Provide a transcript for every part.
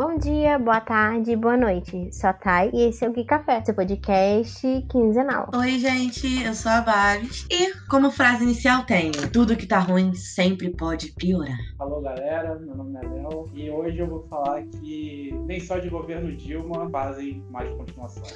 Bom dia, boa tarde, boa noite. Sou a Thay e esse é o Gui Café, seu podcast quinzenal. Oi, gente, eu sou a Babs e como frase inicial tenho: tudo que tá ruim sempre pode piorar. Alô, galera, meu nome é Léo e hoje eu vou falar que nem só de governo Dilma fazem mais continuações.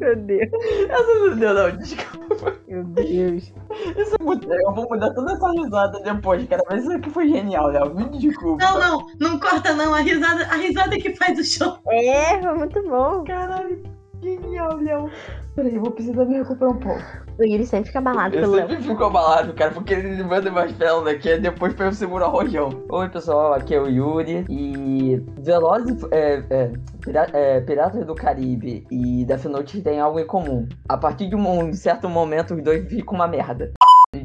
Meu Deus. Essa não deu, não, desculpa. Meu Deus. Isso é muito... Eu vou mudar toda essa risada depois, cara. Mas isso aqui foi genial, Léo. Me desculpa. Não, não, não corta não. A risada, a risada que faz o show. É, foi muito bom. Caralho, genial, Léo. Peraí, eu vou precisar me recuperar um pouco. O Yuri sempre fica abalado Eu pelo Léo. sempre fico abalado, cara, porque ele manda mais pérolas daqui é depois pra eu segurar o rojão. Oi, pessoal, aqui é o Yuri e Velozes é, é, Pira- é, Piratas do Caribe e Death Note têm algo em comum. A partir de um certo momento, os dois ficam uma merda.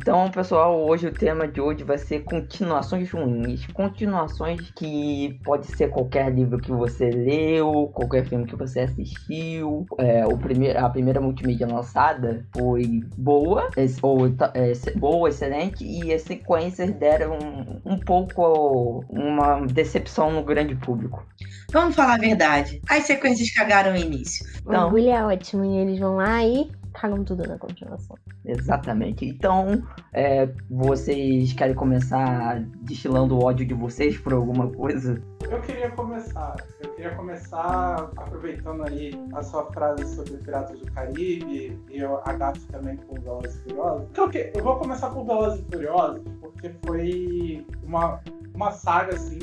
Então, pessoal, hoje o tema de hoje vai ser continuações ruins. Continuações que pode ser qualquer livro que você leu, qualquer filme que você assistiu. É, o primeiro, a primeira multimídia lançada foi boa, ou, é, boa, excelente, e as sequências deram um, um pouco uma decepção no grande público. Vamos falar a verdade. As sequências cagaram o início. O Então- orgulho é ótimo e eles vão lá e cagam tudo na continuação. Exatamente. Então, é, vocês querem começar destilando o ódio de vocês por alguma coisa? Eu queria começar. Eu queria começar aproveitando aí a sua frase sobre Piratas do Caribe e eu agato também com Velozes e Furiosos. Então, o quê? Eu vou começar com Velozes e Furiosos porque foi uma, uma saga, assim,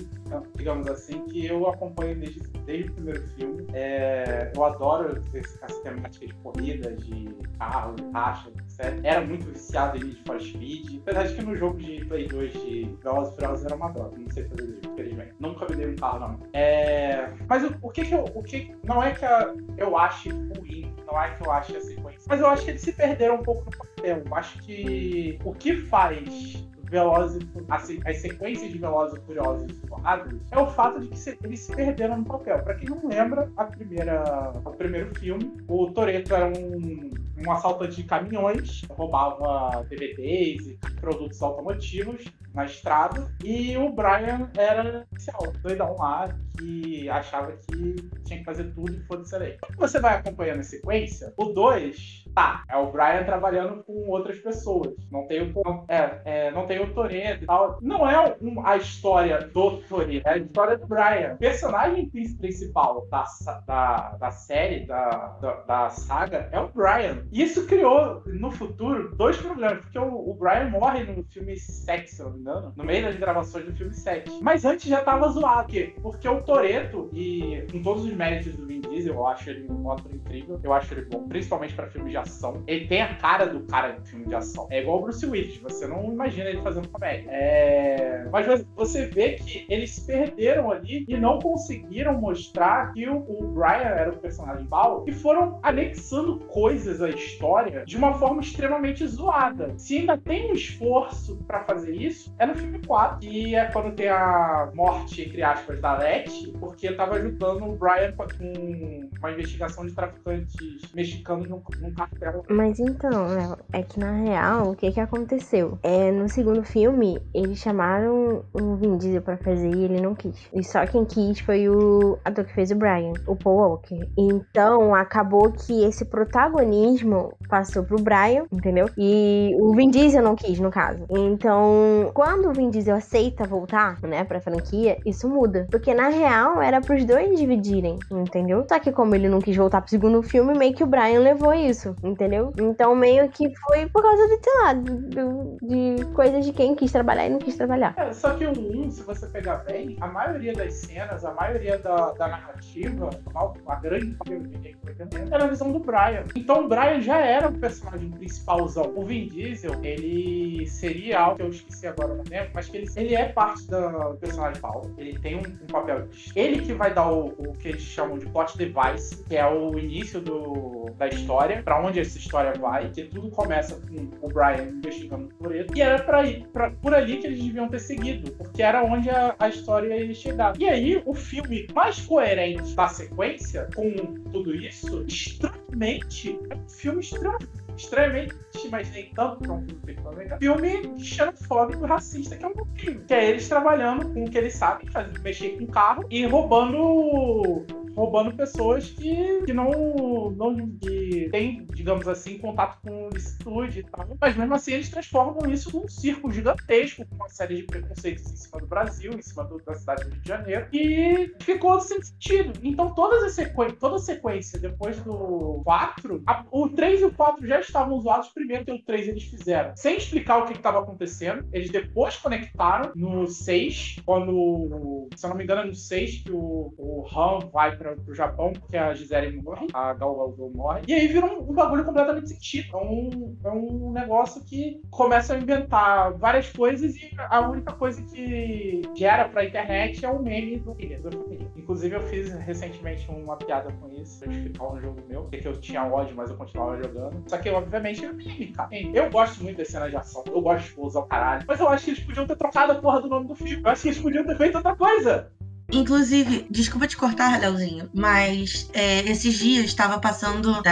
digamos assim, que eu acompanho desde, desde o primeiro filme. É, eu adoro essa temática de corrida, de carro, de caixa, etc. Era muito viciado em for Speed. Apesar de que no jogo de Play 2 de Velozes e Furiosos era uma droga. Não sei fazer isso, infelizmente. Nunca me dei um carro, não. É, mas o, o que que eu... O que, não é que a- eu ache ruim, não é que eu ache a sequência. Mas eu acho que eles se perderam um pouco no papel. Eu acho que o que faz Velozes, assim, as sequências de Velozes e Furiosos isolado é o fato de que eles se perderam no papel. Pra quem não lembra, a primeira, o primeiro filme, o Toretto era um, um assaltante de caminhões, roubava DVDs e produtos automotivos na estrada, e o Brian era policial, doidão lá, que achava que tinha que fazer tudo e foda-se aí. Quando você vai acompanhando a sequência, o 2, tá, é o Brian trabalhando com outras pessoas. Não tem o, não, é, é, não tem o Toretto e tal. Não é um- a história do Toretto, é a história do Brian. O personagem prin- principal da, da, da série, da, da, da saga, é o Brian. Isso criou, no futuro, dois problemas. Porque o, o Brian morre no filme 7, se eu não me engano, no meio das gravações do filme 7. Mas antes já tava zoado. Por quê? Porque o Toretto, e com todos os méritos do Vin Diesel, eu acho ele um ator incrível. Eu acho ele bom, principalmente pra filmes de ação. Ele tem a cara do cara de filme de ação. É igual o Bruce Willis, você não imagina ele fazendo comédia. É... Mas você- vê que eles perderam ali e não conseguiram mostrar que o, Brian era o personagem pau e foram anexando coisas à história de uma forma extremamente zoada. Se ainda tem um esforço pra fazer isso, é no filme 4, que é quando tem a morte, entre aspas, da Letty, porque tava ajudando o Brian com uma investigação de traficantes mexicanos num, num cartel. Mas então, Léo, é que na real, o que que aconteceu? É, no segundo filme, eles chamaram o Vin Diesel pra fazer e ele não quis. E só quem quis foi o ator que fez o Brian, o Paul Walker. Então, acabou que esse protagonismo passou pro Brian, entendeu? E o Vin Diesel não quis, no caso. Então, quando o Vin Diesel aceita voltar, né, pra franquia, isso muda. Porque na real, era pros dois dividirem, entendeu? Só que como ele não quis voltar pro segundo filme, meio que o Brian levou isso, entendeu? Então meio que foi por causa de, sei lá, do- de coisas de quem quis trabalhar e não quis trabalhar. É, só que o 1, se você pegar bem, a maioria das cenas, a maioria da, da narrativa, a, grande entendendo, era a visão do Brian. Então o Brian já era o personagem principalzão. O Vin Diesel, ele seria algo que eu esqueci agora no mas que ele, ele é parte do personagem Paulo. Ele tem um, um papel. Ele que vai dar o, o que eles chamam de plot device, que é o início do, da história, pra onde essa história vai, que tudo começa com o Brian investigando por ele. E era pra ir pra, por ali que eles deviam ter seguido, porque era onde a, a história ia chegar. E aí, o filme mais coerente da sequência, com tudo isso, estranhamente, é um filme extremamente extremamente, mas nem tanto pra um filme feito América, filme xenofóbico racista que é um pouquinho. Que é eles trabalhando com o que eles sabem, fazer, mexer com carro e roubando roubando pessoas que, que não, não que têm, digamos assim, contato com licitude e tal. Mas mesmo assim eles transformam isso num circo gigantesco, com uma série de preconceitos em cima do Brasil, em cima do, da cidade do Rio de Janeiro, e ficou sem sentido. Então todas as sequências, toda a sequência depois do 4, a, o 3 e o 4 já estavam usados primeiro que o 3 eles fizeram, sem explicar o que estava acontecendo. Eles depois conectaram no 6, quando, se eu não me engano, é no 6 que o, o Han vai pra para pro Japão, porque a Gisele morre, a Gal Gadot morre. E aí vira um, um bagulho completamente sentido. É um, é um negócio que começa a inventar várias coisas e a única coisa que gera pra internet é o meme do do Inclusive, eu fiz recentemente uma piada com isso, pra justificar um jogo meu, que eu tinha ódio, mas eu continuava jogando. Só que, obviamente, é meme, cara. Eu gosto muito das cenas de ação, eu gosto de usar o caralho, mas eu acho que eles podiam ter trocado a porra do nome do filme. Eu acho que eles podiam ter feito outra coisa. Inclusive, desculpa te cortar, Leozinho, mas é, esses dias estava passando.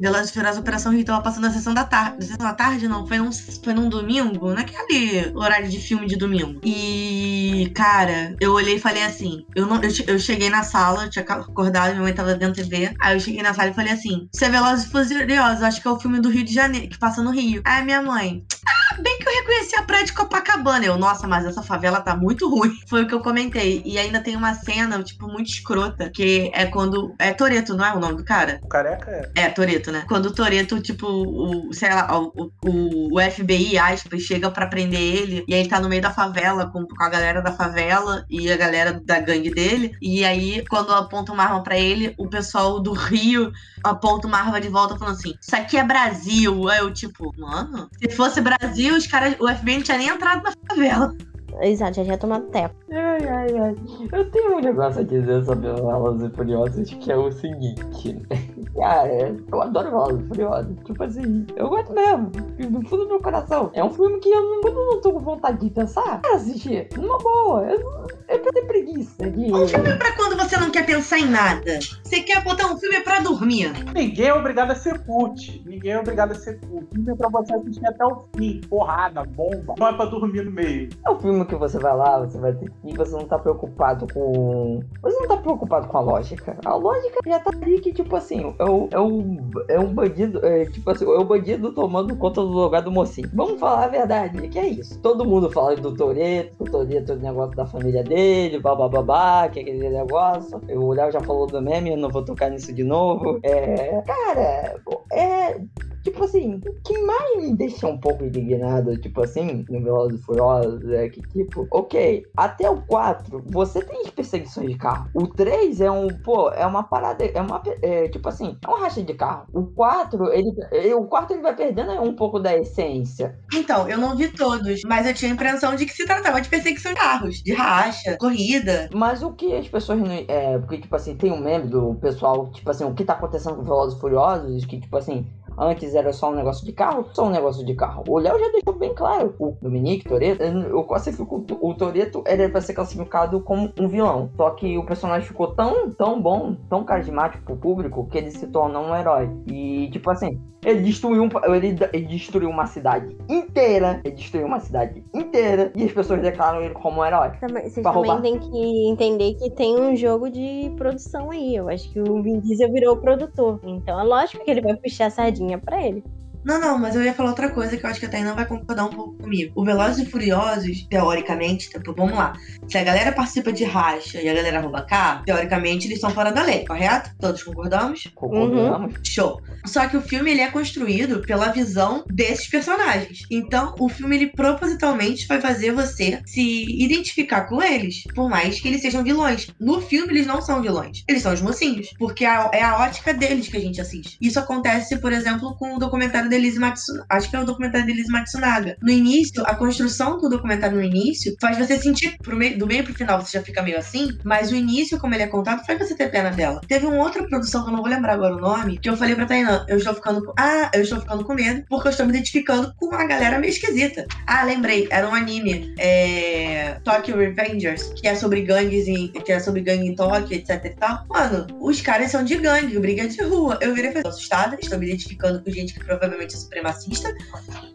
Velozes Furiosos Operação Rio estava passando a sessão da tarde. Sessão da tarde, não, foi num, foi num domingo, naquele horário de filme de domingo. E, cara, eu olhei e falei assim: eu, não, eu, eu cheguei na sala, tinha acordado, minha mãe tava vendo TV. Aí eu cheguei na sala e falei assim: Isso é Velozes e Furiosos, acho que é o filme do Rio de Janeiro, que passa no Rio. Aí minha mãe, ah, bem que eu reconheci a praia de Copacabana. Eu, nossa, mas essa favela tá muito ruim. Foi o que eu comentei. E ainda tem uma cena, tipo, muito escrota, que é quando. É Toreto, não é o nome do cara? O careca é. É, Toreto, né? Quando o Toreto, tipo, o, sei lá, o, o, o FBI, aspas, chega para prender ele, e aí ele tá no meio da favela com, com a galera da favela e a galera da gangue dele. E aí, quando aponta uma arma para ele, o pessoal do Rio aponta uma arma de volta falando assim: Isso aqui é Brasil. Aí eu, tipo, mano, se fosse Brasil, os caras, o FBI não tinha nem entrado na favela. Exato, já tinha tomado teco. Ai, ai, ai. Eu tenho um negócio a dizer sobre Velozes e Furiosos que é o seguinte. Cara, eu adoro Velozes e Furiosos. Tipo assim, eu gosto mesmo. No fundo do meu coração. É um filme que eu não, eu não tô com vontade de pensar. Cara, assistir. Numa boa. Eu, eu tenho preguiça de. Um filme é pra quando você não quer pensar em nada. Você quer botar um filme pra dormir. Ninguém é obrigado a ser cult. Ninguém é obrigado a ser cult. filme é pra você assistir até o fim. Porrada, bomba. Não é pra dormir no meio. É um filme que você vai lá, você vai ter que. Você não tá preocupado com. Você não tá preocupado com a lógica. A lógica já tá ali que, tipo assim, é, o, é, o, é um bandido. É, tipo assim, é o bandido tomando conta do lugar do mocinho. Vamos falar a verdade, que é isso. Todo mundo fala do Toreto, o Toreto é o negócio da família dele, babá, que é aquele negócio. O Léo já falou do meme, eu não vou tocar nisso de novo. É. Cara, é Tipo assim, o que mais me deixa um pouco indignado, tipo assim, no Velozes e Furiosos, é que, tipo, ok, até o 4, você tem as perseguições de carro. O 3 é um, pô, é uma parada, é uma, é, tipo assim, é um racha de carro. O 4, ele, o 4 ele vai perdendo um pouco da essência. Então, eu não vi todos, mas eu tinha a impressão de que se tratava de perseguição de carros, de racha, corrida. Mas o que as pessoas não, é, porque, tipo assim, tem um meme do pessoal, tipo assim, o que tá acontecendo com Velozes e Furiosos, que, tipo assim, Antes era só um negócio de carro, só um negócio de carro. O Léo já deixou bem claro. O Dominique Toreto, eu classifico o Toreto, ele vai ser classificado como um vilão. Só que o personagem ficou tão, tão bom, tão carismático pro público, que ele se torna um herói. E, tipo assim, ele destruiu, um, ele, ele destruiu uma cidade inteira. Ele destruiu uma cidade inteira. E as pessoas declaram ele como um herói. Também, vocês também roubar. têm que entender que tem um jogo de produção aí. Eu acho que o Vin Diesel virou o produtor. Então é lógico que ele vai puxar a sardinha pra ele. Não, não, mas eu ia falar outra coisa que eu acho que a Tainá vai concordar um pouco comigo. O Velozes e Furiosos, teoricamente, tipo, vamos lá. Se a galera participa de racha e a galera rouba carro, teoricamente eles estão fora da lei, correto? Todos concordamos? Concordamos. Uhum. Show. Só que o filme ele é construído pela visão desses personagens. Então, o filme ele propositalmente vai fazer você se identificar com eles, por mais que eles sejam vilões. No filme eles não são vilões, eles são os mocinhos, porque é a ótica deles que a gente assiste. Isso acontece, por exemplo, com o documentário da Elise Matsunaga. Acho que é o documentário da Elise Matsunaga. No início, a construção do documentário no início faz você sentir meio, do meio pro final você já fica meio assim, mas o início, como ele é contado, faz você ter pena dela. Teve uma outra produção que eu não vou lembrar agora o nome, que eu falei pra Tainan, eu estou ficando com. Ah, eu estou ficando com medo, porque eu estou me identificando com uma galera meio esquisita. Ah, lembrei, era um anime. É. Tokyo Revengers, que é sobre gangues em. que é sobre gangue em Tóquio, etc e tal. Mano, os caras são de gangue, briga de rua. Eu virei e falei, assustada, estou me identificando com gente que provavelmente é supremacista.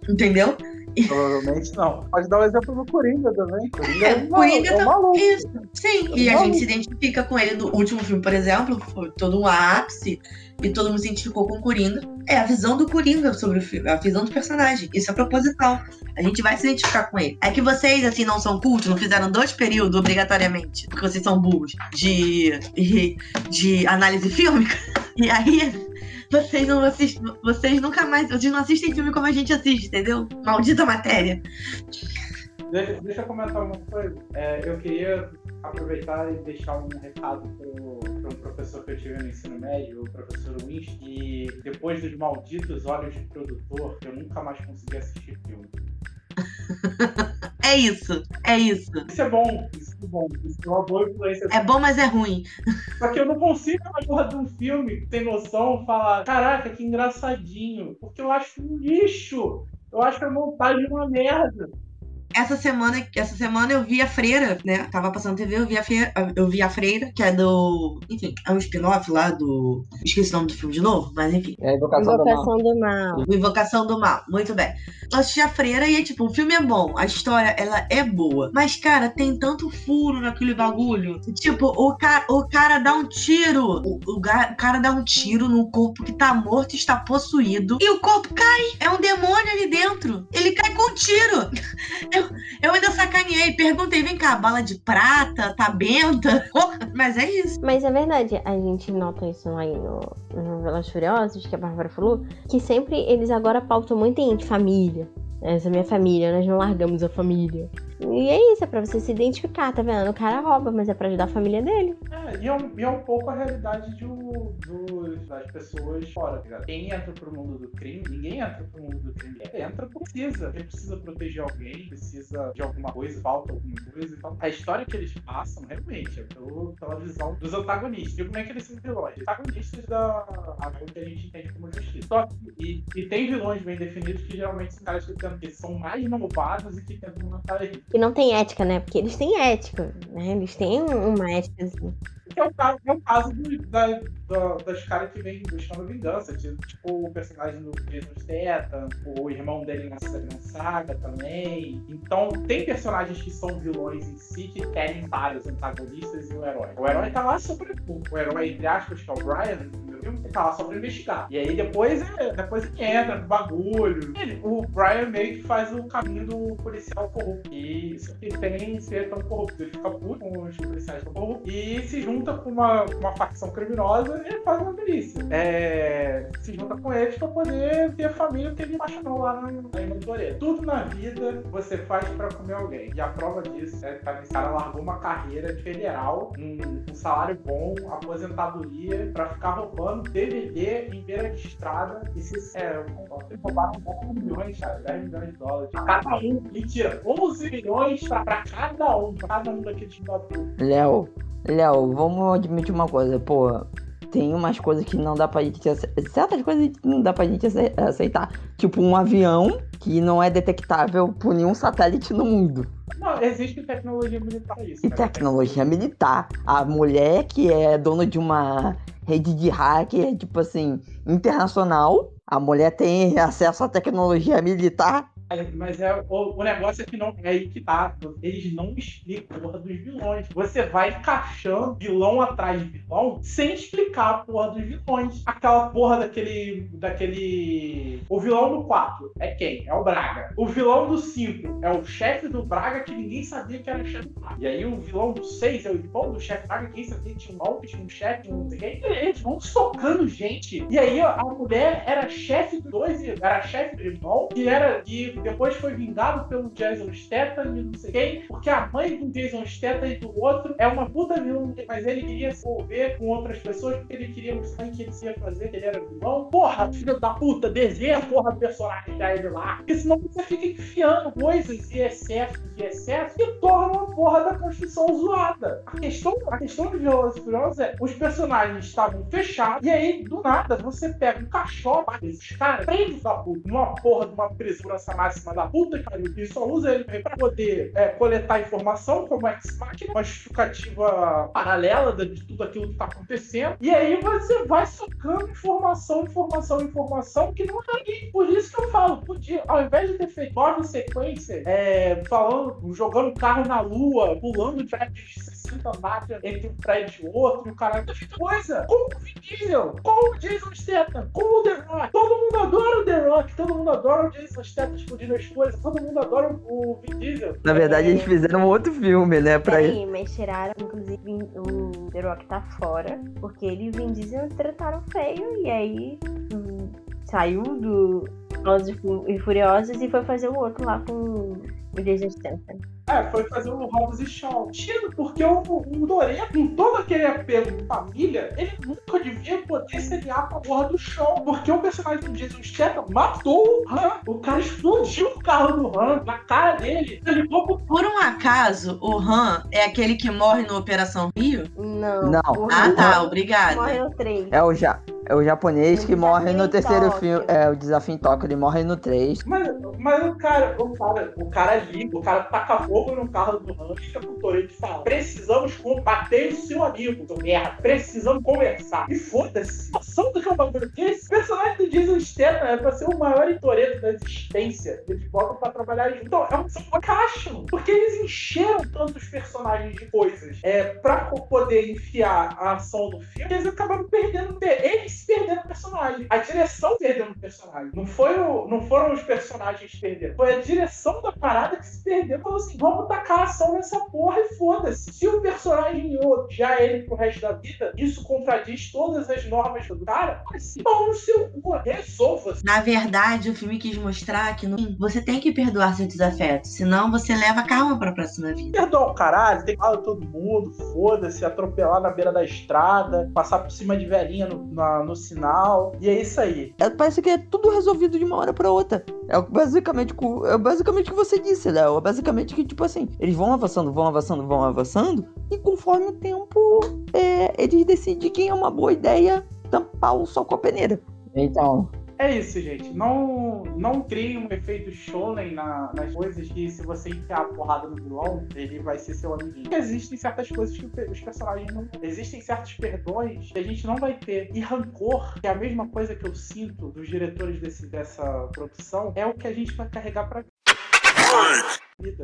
Entendeu? Provavelmente não. Pode dar o exemplo do Coringa também. Coringa É, é, um Coringa maluco, é um tá- maluco. Isso. Sim, e É a um gente se identifica com ele do último filme, por exemplo, foi todo um ápice, e todo mundo se identificou com o Coringa. É a visão do Coringa sobre o filme, a visão do personagem. Isso é proposital. A gente vai se identificar com ele. É que vocês, assim, não são cultos, não fizeram dois períodos obrigatoriamente, porque vocês são burros, de, de, de análise fílmica. E aí, vocês não assistem, vocês nunca mais, vocês não assistem filme como a gente assiste, entendeu? Maldita matéria. Deixa, deixa eu comentar uma coisa. É, eu queria aproveitar e deixar um recado para um professor que eu tive no ensino médio, o professor Winch, que depois dos malditos olhos de produtor, eu nunca mais consegui assistir filme. É isso, é isso. Isso é bom, isso é bom. Isso é uma boa influência. É bom, mas é ruim. Só que eu não consigo, na porra de um filme, tem noção, falar, caraca, que engraçadinho. Porque eu acho um lixo. Eu acho a montagem uma merda. Essa semana, essa semana eu vi a Freira, né? Tava passando TV, eu vi a Freira, eu vi a Freira, que é do. Enfim, é um spin-off lá do. Esqueci o nome do filme de novo, mas enfim. É a invocação do mal. Invocação do mal. O Invocação do Mal, muito bem. Eu assisti a Freira e, tipo, o filme é bom, a história, ela é boa. Mas, cara, tem tanto furo naquele bagulho. Tipo, o, ca o cara dá um tiro. O, o, ga- o cara dá um tiro no corpo que tá morto, está possuído. E o corpo cai. É um demônio ali dentro. Ele cai com um tiro. Eu, eu ainda sacaneei, perguntei, vem cá, bala de prata, tá benta? Mas é isso. Mas é verdade, a gente nota isso aí no, no Velozes e Furiosos, que a Bárbara falou, que sempre eles agora pautam muito em família. Essa é minha família, nós não largamos a família. E é isso, é pra você se identificar, tá vendo? O cara rouba, mas é pra ajudar a família dele. É, e é, um, e é um pouco a realidade de das pessoas fora, tá? Quem entra pro mundo do crime, ninguém entra pro mundo do crime. Entra porque precisa. Porque precisa proteger alguém, precisa de alguma coisa, falta alguma coisa e tal. A história que eles passam, realmente, é pelo, pela visão dos antagonistas. E como é que eles são vilões? Antagonistas da aquilo que a gente entende como justiça. Só e, e tem vilões bem definidos que geralmente são caras que, que são mais malvados e que tentam matar eles. Que não tem ética, né? Porque eles têm ética, né? Eles têm uma ética. assim. Que é o caso, é o caso do- da, da- das caras que vêm buscando vingança. Tipo, tipo o personagem do Jason Statham, o irmão dele na, saga também. Então, tem personagens que são vilões em si que querem vários antagonistas e o herói. O herói tá lá pra. O herói, entre aspas, que é o Brian, ele tá lá só investigar. E aí depois, é, depois ele entra no bagulho. Ele- o Brian meio que faz o caminho do policial corrupto. E isso que tem ser tão corrupto. Ele fica puto com os policiais tão corruptos e se junta com uma, uma facção criminosa e faz uma delícia. É, se junta com eles pra poder ter a família que ele apaixonou lá no, aí no. Tudo na vida você faz pra comer alguém. E a prova disso é que esse cara largou uma carreira de federal, um, um salário bom, aposentadoria, pra ficar roubando DVD em beira de estrada. E se é, roubaram 10 milhões, cara, 10 milhões de dólares. Cada um. Mentira, 11 milhões pra, pra cada um, pra cada um daqueles. Léo, Léo, vamos admitir uma coisa, pô. Tem umas coisas que não dá pra gente aceitar. Certas coisas que não dá pra gente ace- aceitar. Tipo um avião que não é detectável por nenhum satélite no mundo. Não, existe tecnologia militar pra isso. E né? tecnologia militar. A mulher que é dona de uma rede de hacker, tipo assim, internacional. A mulher tem acesso à tecnologia militar. Mas é, o, o negócio é que não é aí que tá. Eles não explicam a porra dos vilões. Você vai encaixando vilão atrás de vilão sem explicar a porra dos vilões. Aquela porra daquele. daquele. O vilão do 4 é quem? É o Braga. O vilão do 5 é o chefe do Braga que ninguém sabia que era chefe do Braga. E aí o vilão do 6 é o irmão do chefe Braga, quem sabia que tinha um tinha um chefe, tinha um Eles vão socando gente. E aí a mulher era chefe do 2 era chefe do irmão, que era. que que depois foi vingado pelo Jason Statham e não sei quem, porque a mãe do Jason Statham e do outro é uma puta vilã, mas ele queria se envolver com outras pessoas porque ele queria mostrar que ele ia fazer, que ele era vilão. Porra, filho da puta, desenha a porra do personagem da ele lá. Porque senão você fica enfiando coisas e excessos e excessos que tornam a porra da construção zoada. A questão, a questão de Velozes e Furiosos é, os personagens estavam fechados e aí, do nada, você pega um cachorro desses caras, prende da puta, numa porra de uma segurança máxima da puta que pariu, e só usa ele pra poder é, coletar informação, como X-Machina, uma justificativa paralela de tudo aquilo que tá acontecendo. E aí você vai socando informação, informação, informação que não é ali. Por isso que eu falo, podia, ao invés de ter feito nove sequências, é, falando, jogando carro na lua, pulando de 60 andares entre um prédio e outro, e o cara coisa. Com o Vin Diesel, com o Jason Statham, com o The Rock. Todo mundo adora o The Rock, todo mundo adora o Jason Statham explodindo as coisas, todo mundo adora o Vin Diesel. Na verdade, É. eles fizeram um outro filme, né? Pra Peraí, mas tiraram, inclusive, o The Rock tá fora, porque ele e o Vin Diesel trataram feio, e aí hum, saiu do Velozes e e Furiosos e foi fazer o outro lá com o Jason Statham. É, foi fazer o Hobbs e Shaw. Tiro, porque o, o com todo aquele apelo de família, ele nunca devia poder seriar com a porra do Shaw. Porque o personagem do Jason Statham matou o Han. O cara explodiu o carro do Han na cara dele. Ele pro Por um acaso, o Han é aquele que morre no Operação Rio? Não. Não. Ah, tá, obrigada. Morre no 3. É o, ja é o japonês O que morre no terceiro filme. É, o Desafio em Tóquio, ele morre no 3. Mas, mas o cara, o cara, o cara liga, o cara taca fogo no carro do Han, fica pro Toreto e fala: precisamos combater o seu amigo, seu merda. Precisamos conversar. E foda-se, noção do que é um bagulho desse. O personagem do Jason Statham é pra ser o maior Toreto da existência. Eles botam pra trabalhar junto. Então, é um são encaixam. Porque eles encheram tantos personagens de coisas é, pra poder enfiar a ação do filme, eles acabaram perdendo. Eles se perderam o personagem. A direção perdendo o personagem. Não, foi o, não foram os personagens que perderam. Foi a direção da parada que se perdeu. Falou assim: vamos tacar ação nessa porra e foda-se. Se o personagem outro já é ele pro resto da vida, isso contradiz todas as normas do cara. Mas pau no seu cu, resolva-se. Na verdade, o filme quis mostrar que fim, você tem que perdoar seus desafetos, senão você leva karma pra próxima vida. Perdoar o caralho, tem que falar todo mundo, foda-se, atropelar na beira da estrada, passar por cima de velhinha no, na- no sinal. E é isso aí. É, parece que é tudo resolvido de uma hora pra outra. É basicamente, o- é basicamente o que você disse, Léo. É basicamente que, tipo assim, eles vão avançando, vão avançando, vão avançando, e conforme o tempo, é, eles decidem quem é uma boa ideia tampar o sol com a peneira. Então, É isso, gente. Não, não crie um efeito shonen na- nas coisas que se você enfiar a porrada no vilão, ele vai ser seu amiguinho. Existem certas coisas que os personagens não. Existem certos perdões que a gente não vai ter. E rancor, que é a mesma coisa que eu sinto dos diretores desse, dessa produção, é o que a gente vai carregar pra.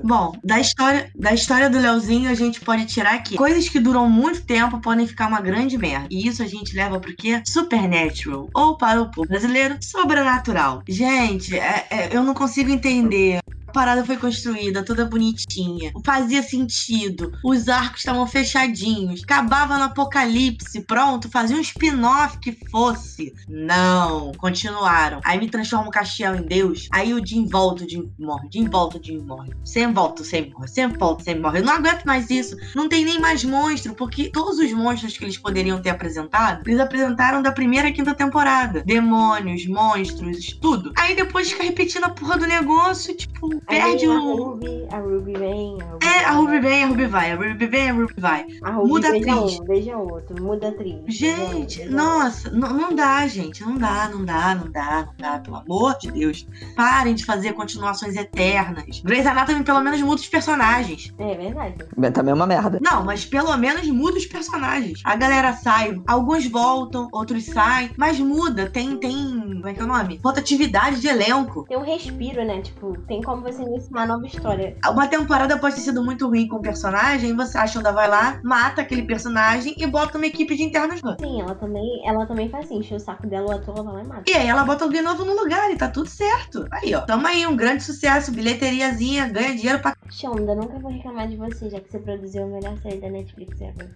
Bom, da história, da história do Leozinho a gente pode tirar que coisas que duram muito tempo podem ficar uma grande merda. E isso a gente leva pro quê? Supernatural. Ou para o povo brasileiro, sobrenatural. Gente, é- é- eu não consigo entender. Parada foi construída toda bonitinha. Fazia sentido. Os arcos estavam fechadinhos. Acabava no apocalipse. Pronto, fazia um spin-off que fosse. Não. Continuaram. Aí me transforma o Castiel em Deus. Aí o Jim volta, o Jim morre. Jim volta, o Jim morre. Sempre volta, sempre morre. Sempre volta, sempre morre. Eu não aguento mais isso. Não tem nem mais monstro, porque todos os monstros que eles poderiam ter apresentado, eles apresentaram da primeira à quinta temporada. Demônios, monstros, tudo. Aí depois fica repetindo a porra do negócio, tipo, perde a o. Ruby, a Ruby vem, a Ruby É, a vai. Ruby vem, a Ruby vai, a Ruby vem, a Ruby vai. A Ruby muda a beija atriz. um, beija outro, muda a atriz. Gente, beija nossa, não, não dá, gente. Não dá, não dá, não dá, não dá. Pelo amor de Deus. Parem de fazer continuações eternas. Grey's Anatomy pelo menos muda os personagens. É verdade. também é uma merda. Não, mas pelo menos muda os personagens. A galera sai, alguns voltam, outros saem, mas muda. Tem, tem, como é que é o nome? Rotatividade de elenco. Tem um respiro, né? Tipo, tem como você iniciar nova história. Uma temporada pode ter sido muito ruim com o personagem, você a Shonda vai lá, mata aquele personagem e bota uma equipe de internos lá. Sim, ela também, ela também faz assim, enche o saco dela, o ator ela vai e mata. E aí ela bota alguém novo no lugar e tá tudo certo. Aí, ó. Tamo aí, um grande sucesso, bilheteriazinha, ganha dinheiro pra. Shonda, nunca vou reclamar de você, já que você produziu a melhor série da Netflix ever.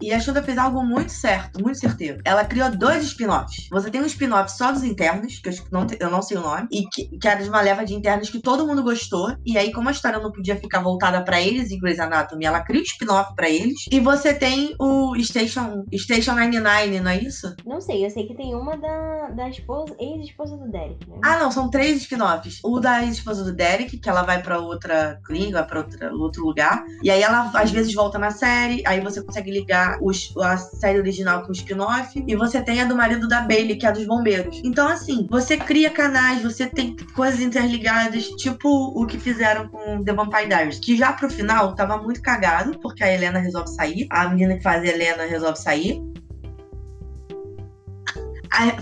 E a Shonda fez algo muito certo, muito certeiro. Ela criou dois spin-offs. Você tem um spin-off só dos internos, que eu, não, eu não sei o nome, e que, que era de uma leva de internos que todo mundo gostou. E aí, como a história não podia ficar voltada pra eles em Grey's Anatomy, ela cria um spin-off pra eles. E você tem o Station, Station 99, não é isso? Não sei, eu sei que tem uma da, da esposa, ex-esposa do Derek, né? Ah, não, são três spin-offs. O da esposa do Derek, que ela vai pra outra clínica, pra outra, outro lugar. E aí ela às vezes volta na série, aí você consegue ligar os, a série original com o spin-off. E você tem a do marido da Bailey, que é a dos bombeiros. Então, assim, você cria canais, você tem coisas interligadas, tipo o que fizeram com The Vampire Diaries. Que já pro final tava muito cagado, porque a Helena resolve sair. A menina que faz a Helena resolve sair.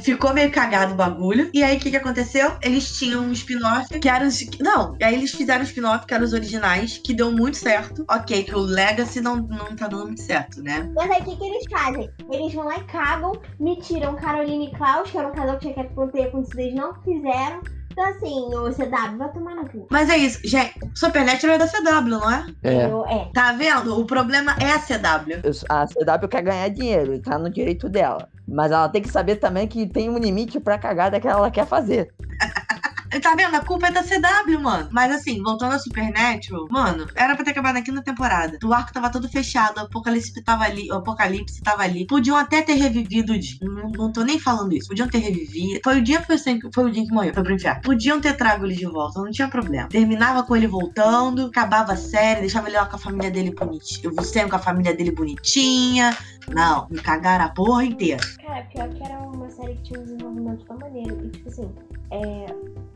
Ficou meio cagado o bagulho. E aí, o que, que aconteceu? Eles tinham um spin-off que era os. Não, aí eles fizeram um spin-off que eram os originais, que deu muito certo. Ok, que o Legacy não, não tá dando muito certo, né? Mas aí o que, que eles fazem? Eles vão lá e cagam, me tiram Caroline e Klaus, que era um casal que tinha que ter acontecido, eles não fizeram. Então assim, o CW vai tomar no cu. Mas é isso, gente. Supernatural é da CW, não é? É. Eu, é. Tá vendo? O problema é a CW. A CW quer ganhar dinheiro e tá no direito dela. Mas ela tem que saber também que tem um limite pra cagada que ela quer fazer. Tá vendo? A culpa é da CW, mano. Mas assim, voltando a Supernatural, mano, era pra ter acabado na temporada. O arco tava todo fechado, o Apocalipse tava ali, o Apocalipse tava ali. Podiam até ter revivido o Jim. Não, não tô nem falando isso. Podiam ter revivido. Foi o dia que foi, foi o dia que morreu, foi pro inferno. Podiam ter trago ele de volta, não tinha problema. Terminava com ele voltando, acabava a série, deixava ele lá com a família dele bonitinha. Eu sempre com a família dele bonitinha. Não, me cagaram a porra inteira. Cara, pior que era uma série que tinha um desenvolvimento tão maneiro. E tipo assim, é,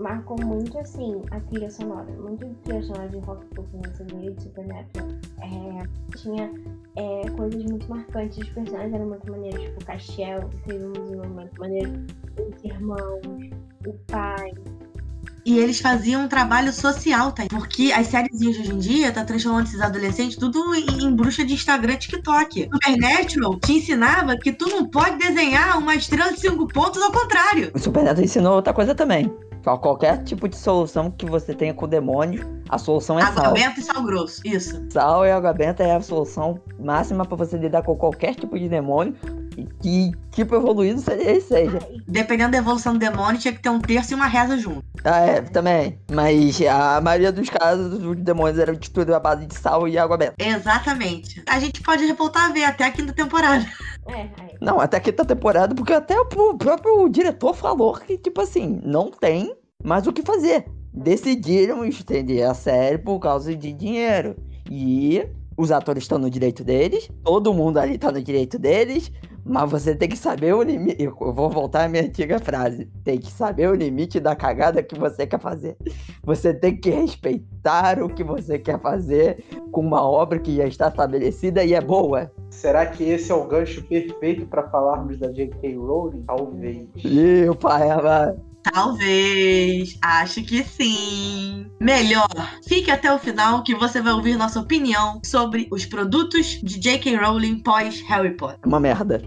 marcou muito assim a trilha sonora. Muito trilha sonora de rock profunda dele, de Supernatural. É, tinha é, coisas muito marcantes. Os personagens eram muito maneiros. Tipo, o Castiel teve um maneiro. Os irmãos, o pai. E eles faziam um trabalho social, tá? Porque as séries de hoje em dia tá transformando esses adolescentes tudo em, em bruxa de Instagram e TikTok. Supernatural te ensinava que tu não pode desenhar uma estrela de cinco pontos ao contrário. O Supernatural ensinou outra coisa também. Qual- Qualquer tipo de solução que você tenha com o demônio, a solução é Água sal. benta e sal grosso. Isso. Sal e água benta é a solução máxima pra você lidar com qualquer tipo de demônio. E que tipo evoluído seja- ele seja. Dependendo da evolução do demônio, tinha que ter um terço e uma reza junto. Ah, é, também. Mas a maioria dos casos, os demônios eram de tudo à base de sal e água benta. Exatamente. A gente pode voltar a ver até a quinta temporada. é, aí. Não, até a quinta temporada, porque até o pró- próprio diretor falou que, tipo assim, não tem mais o que fazer. Decidiram estender a série por causa de dinheiro. E os atores estão no direito deles, todo mundo ali tá no direito deles, mas você tem que saber o limite. Eu vou voltar à minha antiga frase: tem que saber o limite da cagada que você quer fazer. Você tem que respeitar o que você quer fazer com uma obra que já está estabelecida e é boa. Será que esse é o gancho perfeito para falarmos da J.K. Rowling? Talvez. Ih, o pai, ela- Talvez. Acho que sim. Melhor, fique até o final que você vai ouvir nossa opinião sobre os produtos de J.K. Rowling pós Harry Potter. é uma merda.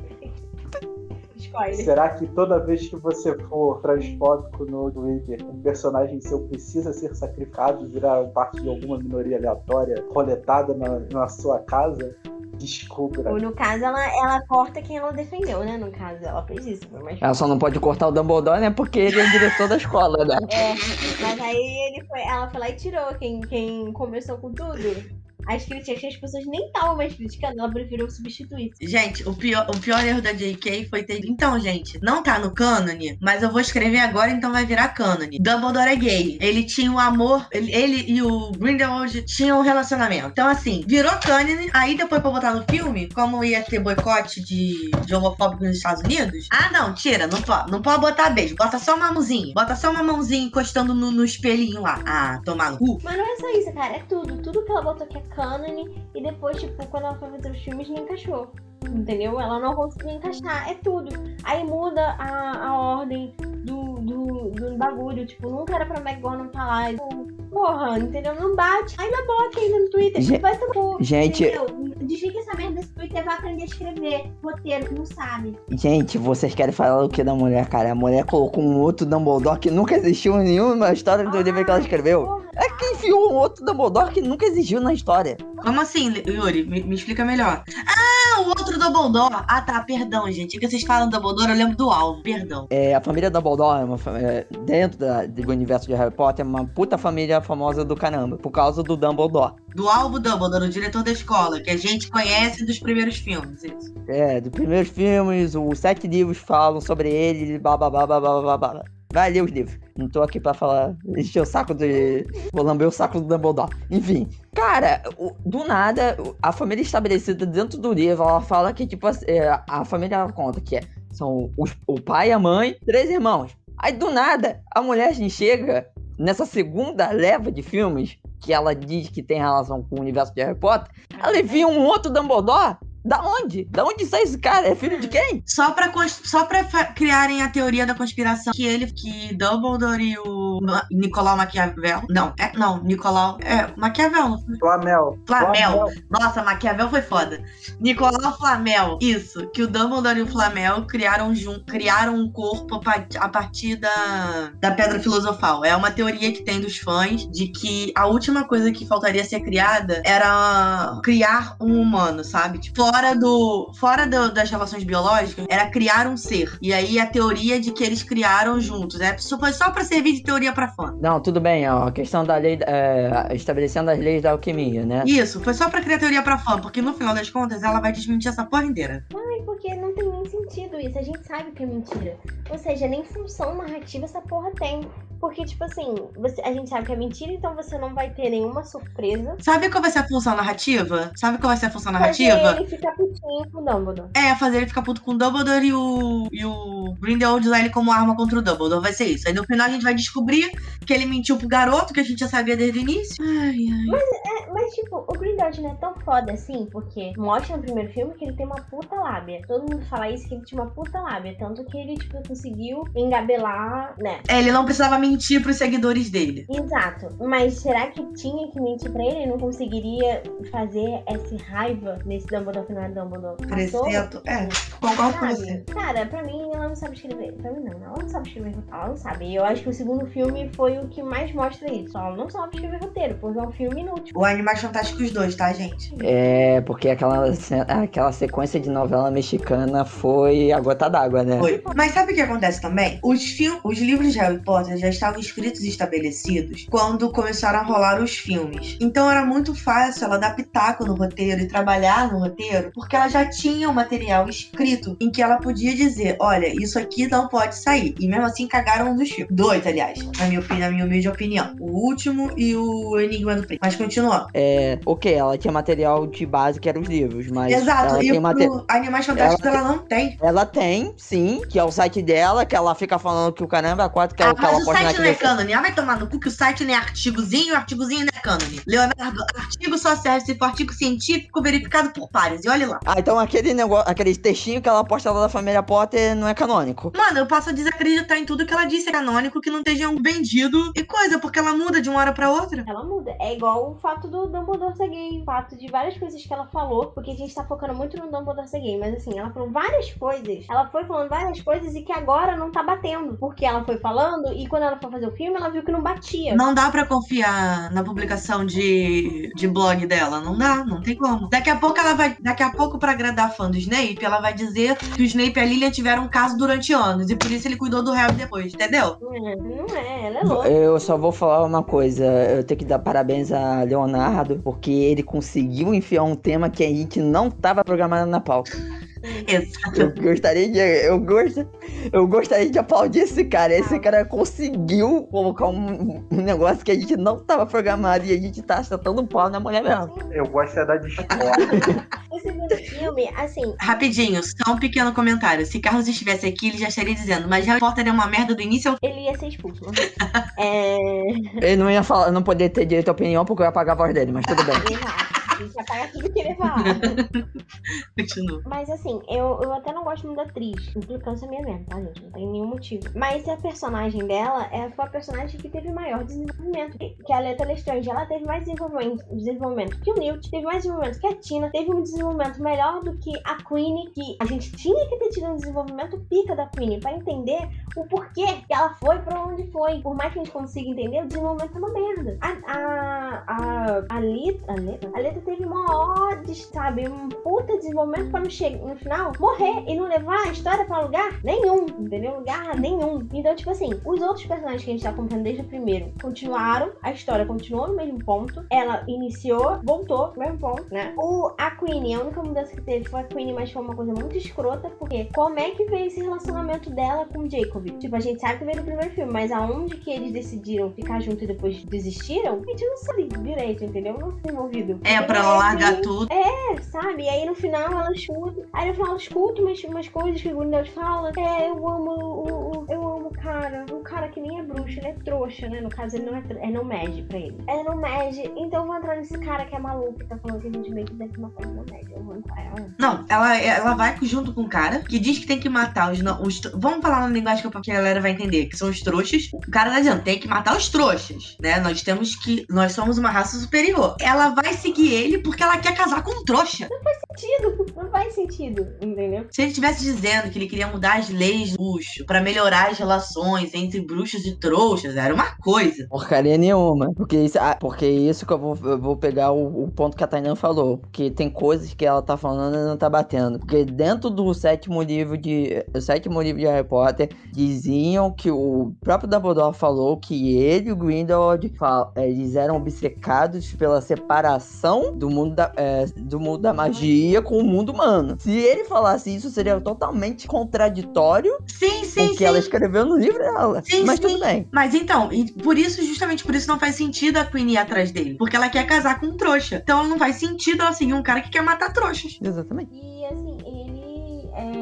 Spoiler. Será que toda vez que você for transfóbico no Twitter, um personagem seu precisa ser sacrificado virar parte de alguma minoria aleatória roletada na, na sua casa? Descubra. Ou no caso, ela, ela corta quem ela defendeu, né? No caso, ela fez isso. Mas, Ela só não pode cortar o Dumbledore, né? Porque ele é o diretor da escola, né? é, mas aí ele foi, ela foi lá e tirou quem, quem começou com tudo. As críticas que as pessoas nem estavam mais criticando, ela preferiu substituir. Gente, o pior, o pior erro da J.K. foi ter. Então, gente, não tá no cânone, mas eu vou escrever agora, então vai virar cânone. Dumbledore é gay. Ele tinha um amor. Ele, ele e o Grindelwald tinham um relacionamento. Então, assim, virou cânone. Aí depois pra botar no filme, como ia ter boicote de, de homofóbico nos Estados Unidos. Ah, não, tira, não pode. Não pode botar beijo. Bota só uma mãozinha. Bota só uma mãozinha encostando no, no espelhinho lá. Ah, tomar no cu. Mas não é só isso, cara. É tudo. Tudo que ela botou que é cânone. E depois, tipo, quando ela foi fazer os filmes, não encaixou. Entendeu? Ela não conseguiu encaixar. É tudo. Aí muda a, a ordem do, do, do bagulho. Tipo, nunca era pra McGonagall. E, tipo, porra, entendeu? Não bate. Ainda bota ainda no Twitter. Gen- Vai tomar. cu, Gente, Entendeu? Desliga essa merda desse Twitter vai aprender a escrever roteiro que não sabe. gente, vocês querem falar o que da mulher, cara? A mulher colocou um outro Dumbledore que nunca existiu em nenhuma história do livro que ela escreveu. Porra, É que enfiou um outro Dumbledore que nunca existiu na história. Como assim, Yuri? Me, me explica melhor. Ah, o outro Dumbledore. Ah, tá, perdão, gente. É que vocês falam Dumbledore, eu lembro do alvo. Perdão. É, a família Dumbledore, é uma, fa- é, dentro da- do universo de Harry Potter, é uma puta família famosa do caramba, por causa do Dumbledore. Do alvo Dumbledore, o diretor da escola, que a gente conhece dos primeiros filmes. Isso. É, dos primeiros filmes, os sete livros falam sobre ele, blá blá. Vai ler os livros. Não tô aqui pra falar, encher o saco de. Vou lamber o saco do Dumbledore. Enfim. Cara, do nada, a família estabelecida dentro do livro, ela fala que, tipo, assim, é, a família conta que é, são os- o pai, a mãe, três irmãos. Aí do nada, a mulher chega nessa segunda leva de filmes que ela diz que tem relação com o universo de Harry Potter. Ela envia um outro Dumbledore? Da onde? Da onde sai esse cara? É filho de quem? Só pra, só pra criarem a teoria da conspiração que ele, que Dumbledore e o Ma- Nicolau Maquiavel. Não, é, não, Nicolau. É, Maquiavel, foi? Flamel. Flamel. Nossa, Maquiavel foi foda. Nicolau Flamel, isso. Que o Dumbledore e o Flamel criaram, jun- criaram um corpo a pa- a partir da, da Pedra Filosofal. É uma teoria que tem dos fãs de que a última coisa que faltaria ser criada era criar um humano, sabe? Tipo, fora do. Fora do- das relações biológicas, era criar um ser. E aí a teoria de que eles criaram juntos. É, isso foi só pra servir de teoria pra fã. Não, tudo bem, ó, a questão da lei, é, estabelecendo as leis da alquimia, né? Isso, foi só pra criar teoria pra fã, porque no final das contas ela vai desmentir essa porra inteira. Ai, porque não tem nem sentido isso. A gente sabe que é mentira. Ou seja, nem função narrativa essa porra tem. Porque, tipo assim, você- a gente sabe que é mentira, então você não vai ter nenhuma surpresa. Sabe qual vai ser a função narrativa? Sabe qual vai ser a função narrativa? Ficar putinho com o Dumbledore. É, fazer ele ficar puto com o Dumbledore e o, e o Grindelwald usar ele como arma contra o Dumbledore. Vai ser isso. Aí no final a gente vai descobrir que ele mentiu pro garoto, que a gente já sabia desde o início. Ai, ai. É, mas, tipo, o Grindelwald não é tão foda assim, porque mostra no primeiro filme que ele tem uma puta lábia. Todo mundo fala isso, que ele tinha uma puta lábia. Tanto que ele, tipo, conseguiu engabelar, né? É, ele não precisava mentir pros seguidores dele. Exato. Mas será que tinha que mentir pra ele? Ele não conseguiria fazer essa raiva nesse Dumbledore que não é Dumbledore? Passou? Crescento. É, concordo com você. Cara, pra mim ela não sabe escrever. Pra mim não, ela não sabe escrever roteiro. Ela não sabe. E eu acho que o segundo filme foi o que mais mostra isso. Ela não sabe escrever roteiro, porque é um filme inútil. O Animais Fantásticos 2, tá, gente? É, porque aquela, aquela sequência de novela mexicana foi a gota d'água, né? Foi. Mas sabe o que acontece também? Os, fil- os livros de Harry Potter já estavam escritos e estabelecidos quando começaram a rolar os filmes. Então era muito fácil ela dar pitaco no roteiro e trabalhar no roteiro, porque ela já tinha o material escrito em que ela podia dizer: olha, isso aqui não pode sair. E mesmo assim cagaram um dos filmes. Dois, aliás, na minha, opi- na minha humilde opinião. O último e o Enigma do Príncipe. Mas continuando. É, ok, ela tinha material de base que eram os livros, mas Exato. ela E tem o mate- Animais Fantásticos ela ela não tem. Ela tem, sim, que é o site dela, que ela fica falando que o caramba é quatro, que é Ah, o que ela mas o site não é cânone. Ah, vai tomar no cu que o site não é artigozinho, artigozinho não é cânone. Leonardo, artigo só serve se for artigo científico verificado por pares. E olha lá. Ah, então aquele negócio, aquele textinho que ela posta lá da família Potter não é canônico. Mano, eu passo a desacreditar em tudo que ela disse é canônico, que não esteja um vendido e coisa, porque ela muda de uma hora pra outra. Ela muda. É igual o fato do Dumbledore ser gay. O fato de várias coisas que ela falou, porque a gente tá focando muito no Dumbledore ser gay. Mas assim, ela falou várias coisas. Ela foi falando várias coisas e que agora não tá batendo. Porque ela foi falando e quando ela foi fazer o filme, ela viu que não batia. Não dá pra confiar na publicação de, de blog dela. Não dá, não tem como. Daqui a pouco ela vai. Daqui a pouco, pra agradar fã do Snape, ela vai dizer que o Snape e a Lilian tiveram um caso durante anos. E por isso ele cuidou do Harry depois, entendeu? É, Não é, ela é louca. Eu só vou falar uma coisa, eu tenho que dar parabéns a Leonardo, porque ele conseguiu enfiar um tema que a gente não tava programado na pauta. Exato. Eu gostaria de. Eu, gost, eu gostaria de aplaudir esse cara. Esse cara conseguiu colocar um, um negócio que a gente não tava programado e a gente tá acertando um pau na mulher mesmo. Eu gosto é da discórdia. O segundo filme, assim, Rapidinho, só um pequeno comentário. Se Carlos estivesse aqui, ele já estaria dizendo, mas Harry Potter é uma merda do início ao ele ia ser expulso. é. Ele não ia falar, não poder ter direito à opinião porque eu ia apagar a voz dele, mas tudo bem. Exato. A gente apaga tudo que ele falar. Continua. Mas assim, eu, eu até não gosto muito da atriz. Implicância minha mesmo, tá, gente? Não tem nenhum motivo. Mas a personagem dela é, foi a personagem que teve maior desenvolvimento. Que a Leta Lestrange, ela teve mais desenvolvimento, desenvolvimento que o Newt, teve mais desenvolvimento que a Tina, teve um desenvolvimento melhor do que a Queen, que a gente tinha que ter tido um desenvolvimento pica da Queen pra entender o porquê que ela foi pra onde foi. Por mais que a gente consiga entender, o desenvolvimento é uma merda. A, a, a, a Lita, a Leta, a Leta teve uma ódio, sabe? Um puta desenvolvimento pra no, che- no final morrer e não levar a história pra lugar nenhum, entendeu? Lugar nenhum. Então, tipo assim, os outros personagens que a gente tá acompanhando desde o primeiro continuaram, a história continuou no mesmo ponto, ela iniciou, voltou no mesmo ponto, né? O, a Queen, a única mudança que teve foi a Queen, mas foi uma coisa muito escrota, porque como é que veio esse relacionamento dela com o Jacob? Tipo, a gente sabe que veio no primeiro filme, mas aonde que eles decidiram ficar juntos e depois desistiram, a gente não sabe direito, entendeu? Não foi envolvido. É, Então, pra ela largar assim, tudo. é, sabe? E aí no final ela escuta. Aí no final ela escuta umas, umas coisas que o Grindelwald fala. É, eu amo o, o- Eu amo o cara. Um cara que nem é bruxo, ele é trouxa, né? No caso, ele não é, é Nomad pra ele. É Nomad. Então eu vou entrar nesse cara que é maluco, que tá falando que a gente meio que deve matar o Nomad. Eu vou entrar. ela. Não, ela, ela vai junto com o cara que diz que tem que matar os, não- os. Vamos falar na linguagem que a galera vai entender, que são os trouxas. O cara tá dizendo, tem que matar os trouxas, né? Nós temos que. Nós somos uma raça superior. Ela vai seguir ele porque ela quer casar com um trouxa. Sentido. Não faz sentido, entendeu? Se ele estivesse dizendo que ele queria mudar as leis do bruxo pra melhorar as relações entre bruxos e trouxas, era uma coisa. Porcaria nenhuma. Porque isso, ah, porque isso que eu vou, eu vou pegar o, o ponto que a Tainan falou. Porque tem coisas que ela tá falando e não tá batendo. Porque dentro do sétimo livro de. O sétimo livro de Harry Potter diziam que o próprio Dumbledore falou que ele e o Grindelwald eh, eles eram obcecados pela separação do mundo da, eh, do mundo da magia com o mundo humano. Se ele falasse isso, seria totalmente contraditório Sim, com sim, o que sim. ela escreveu no livro dela. Sim, Mas sim. tudo bem. Mas então, e por isso, justamente por isso não faz sentido a Queen ir atrás dele. Porque ela quer casar com um trouxa. Então não faz sentido ela seguir um cara que quer matar trouxas. Exatamente. E assim.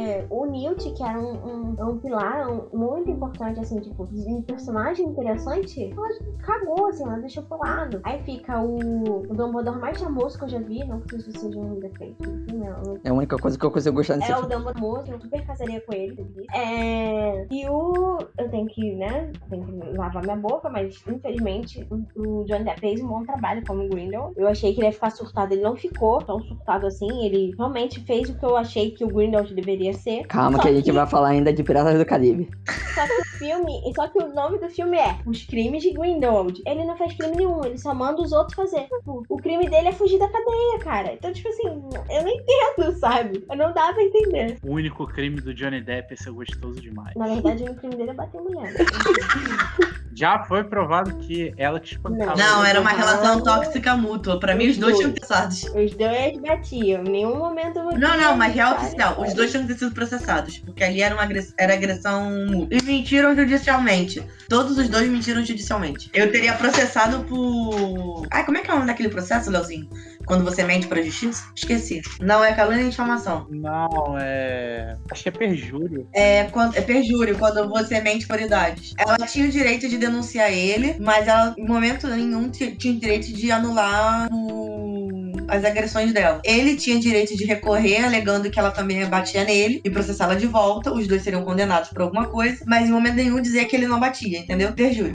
É, o Newt, que era um, um, um pilar um- muito importante, assim, tipo, de um personagem interessante, ela cagou, assim, ela deixou pro lado. Aí fica o, o Dumbledore mais famoso que eu já vi, não que isso seja um defeito, enfim, não. É a única coisa que eu consigo gostar nesse É o filme. Dumbledore famoso, eu super casaria com ele. É, e o. Eu tenho que, né? Tenho que lavar minha boca, mas infelizmente o, o Johnny Depp fez um bom trabalho como Grindelwald. Eu achei que ele ia ficar surtado, ele não ficou tão surtado assim. Ele realmente fez o que eu achei que o Grindelwald deveria Calma Só que a gente vai falar ainda de Piratas do Caribe. Só que o filme, só que o nome do filme é Os Crimes de Grindelwald. Ele não faz crime nenhum, ele só manda os outros fazer. O crime dele é fugir da cadeia, cara. Então, tipo assim, eu não entendo, sabe? Eu não dá pra entender. O único crime do Johnny Depp é ser gostoso demais. Na verdade, o crime dele é bater mulher. Já foi provado que ela que espancava. Não, era uma relação tóxica mútua. Pra mim, os dois tinham que ter processados. Os dois batiam. Em nenhum momento eu Não, não, mas real oficial. Os dois tinham que ter sido processados. Porque ali era, uma agress- era agressão mútua. E mentiram judicialmente. Todos os dois mentiram judicialmente. Eu teria processado por. Ai, como é que é o nome daquele processo, Leozinho? Quando você mente pra justiça? Esqueci. Não, é calúnia e difamação. Não, é. Acho que é perjúrio. É, quando, é perjúrio, quando você mente por idades. Ela tinha o direito de denunciar ele, mas ela, em momento nenhum, ti- tinha o direito de anular o- as agressões dela. Ele tinha direito de recorrer, alegando que ela também batia nele e processá-la de volta. Os dois seriam condenados por alguma coisa, mas em momento nenhum dizer que ele não batia, entendeu? Perjúrio.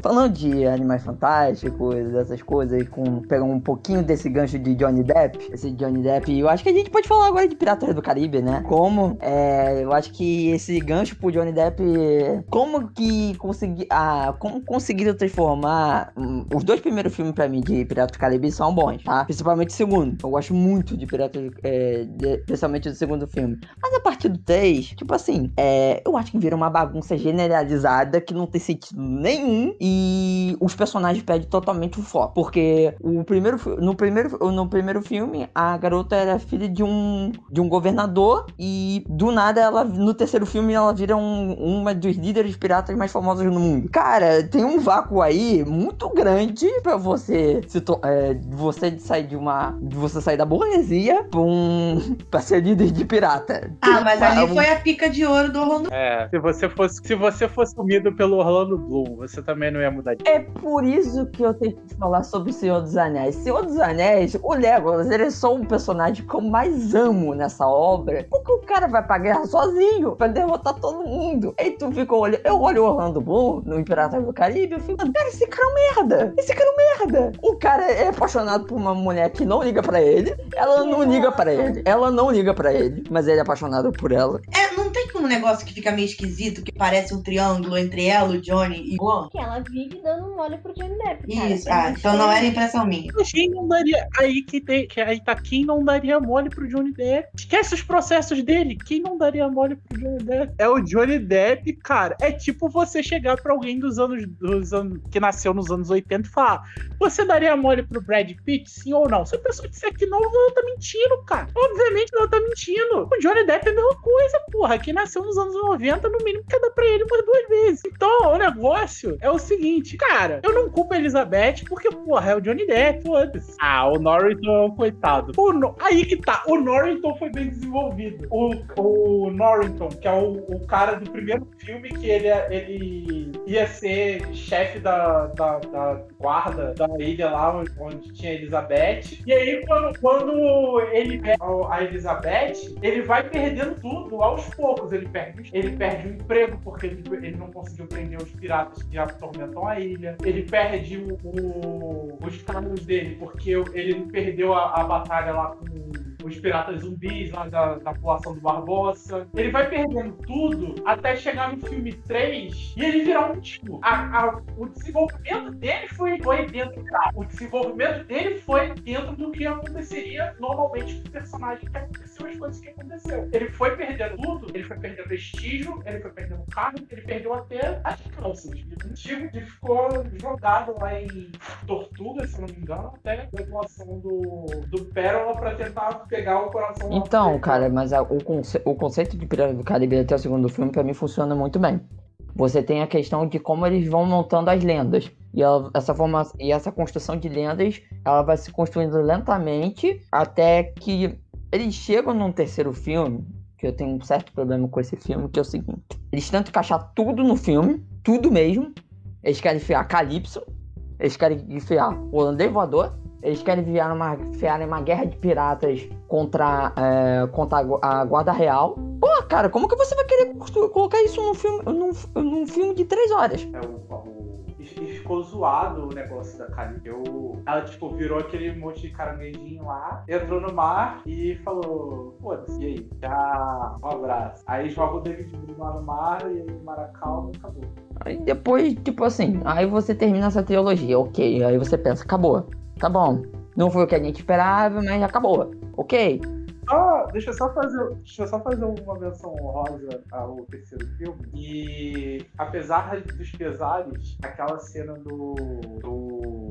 Falando de animais fantásticos, essas coisas, com pegar um pouquinho desse gancho de Johnny Depp, esse Johnny Depp, eu acho que a gente pode falar agora de Piratas do Caribe, né? Como, é, eu acho que esse gancho pro Johnny Depp, como que consegui, ah, como conseguiram transformar hum, os dois primeiros filmes pra mim de Piratas do Caribe são bons, tá? Principalmente o segundo. Eu gosto muito de Piratas, é, de- principalmente do segundo filme. Mas a partir do 3, tipo assim, é, eu acho que vira uma bagunça generalizada que não tem sentido nenhum os personagens perdem totalmente o foco. Porque o primeiro, no, primeiro, no primeiro filme, a garota era filha de um, de um governador e do nada, ela no terceiro filme, ela vira um, uma dos líderes piratas mais famosos no mundo. Cara, tem um vácuo aí muito grande pra você se é, você sair de uma. de você sair da burguesia pra, um, pra ser líder de pirata. Ah, mas ali foi foi a pica de ouro do Orlando. É, se você fosse, se você fosse comido pelo Orlando Bloom, você também não não ia mudar de É por isso que eu tenho que falar sobre o Senhor dos Anéis. Senhor dos Anéis, o Legolas, ele é só um personagem que eu mais amo nessa obra. Porque o cara vai pra guerra sozinho, pra derrotar todo mundo. Aí tu fica olhando. Eu olho o Orlando Bloom no Imperator do Caribe, eu fico, cara, esse cara é um merda. Esse cara é um merda. O cara é apaixonado por uma mulher que não liga pra ele. Ela não liga pra ele. Ela não liga pra ele, mas ele é apaixonado por ela. É, um negócio que fica meio esquisito, que parece um triângulo entre ela, o Johnny e o Juan? Que ela vive dando mole pro Johnny Depp, cara. Isso, ah, então não era impressão minha. Quem não daria. Aí que tem. Que aí tá quem não daria mole pro Johnny Depp. Esquece os processos dele. Quem não daria mole pro Johnny Depp? É o Johnny Depp, cara. É tipo você chegar pra alguém dos anos, dos anos. que nasceu nos anos 80 e falar: Você daria mole pro Brad Pitt, sim ou não? Se a pessoa disser que não, ela tá mentindo, cara. Obviamente ela tá mentindo. O Johnny Depp é a mesma coisa, porra. Quem nasceu nos anos 90, no mínimo, quer dar pra ele umas duas vezes. Então, o negócio é o seguinte, cara, eu não culpo a Elizabeth porque, porra, é o Johnny Depp, foda-se. Ah, o Norrington é um coitado. O No- Aí que tá, o Norrington foi bem desenvolvido. O, o Norrington, que é o, o cara do primeiro filme que ele, ele ia ser chefe da, da, da guarda da ilha lá onde, tinha a Elizabeth. E aí, quando, quando ele pega a Elizabeth, ele vai perdendo tudo aos poucos. Ele perde, ele perde o emprego porque ele, ele não conseguiu prender os piratas que atormentam a ilha. Ele perde o, o- os carros dele porque ele perdeu a, a batalha lá com os piratas zumbis lá da, da população do Barbosa. Ele vai perdendo tudo até chegar no filme 3 e ele virar um tipo. A- a- o desenvolvimento dele foi, foi dentro da. O desenvolvimento dele foi dentro do que aconteceria normalmente com o personagem que aconteceu as coisas que aconteceu. Ele foi perdendo tudo, ele foi perdendo prestígio, ele foi perdendo carro, ele perdeu até as calças. O tipo ele ficou jogado lá em Tortuga, se não me engano, até a graduação do, do Pérola pra tentar pegar o coração Então, cara, mas a- o, conce- o conceito de Piratas do Caribe até o segundo filme, pra mim, funciona muito bem. Você tem a questão de como eles vão montando as lendas. E ela- essa, forma, e essa construção de lendas, ela vai se construindo lentamente até que eles chegam num terceiro filme, que eu tenho um certo problema com esse filme, que é o seguinte. Eles tentam encaixar tudo no filme, tudo mesmo. Eles querem enfiar Calypso, eles querem enfiar o holandês voador, eles querem enviar uma, enfiar uma guerra de piratas contra, é, contra a gu- a Guarda Real. Pô, cara, como que você vai querer colocar isso num filme, num, num filme de três horas? É o, o- ficou zoado o negócio da Kali. Eu, ela, tipo, virou aquele monte de caranguejinho lá, entrou no mar e falou: Foda-se, e aí? Já, um abraço. Aí joga o David lá no mar e aí o mar acalma e acabou. Aí depois, tipo assim, aí você termina essa trilogia, ok. Aí você pensa, acabou. Tá bom. Não foi o que a gente esperava, mas acabou. Ok. Só, deixa eu só fazer, deixa só fazer uma menção honrosa ao terceiro filme. E apesar dos pesares, aquela cena do, do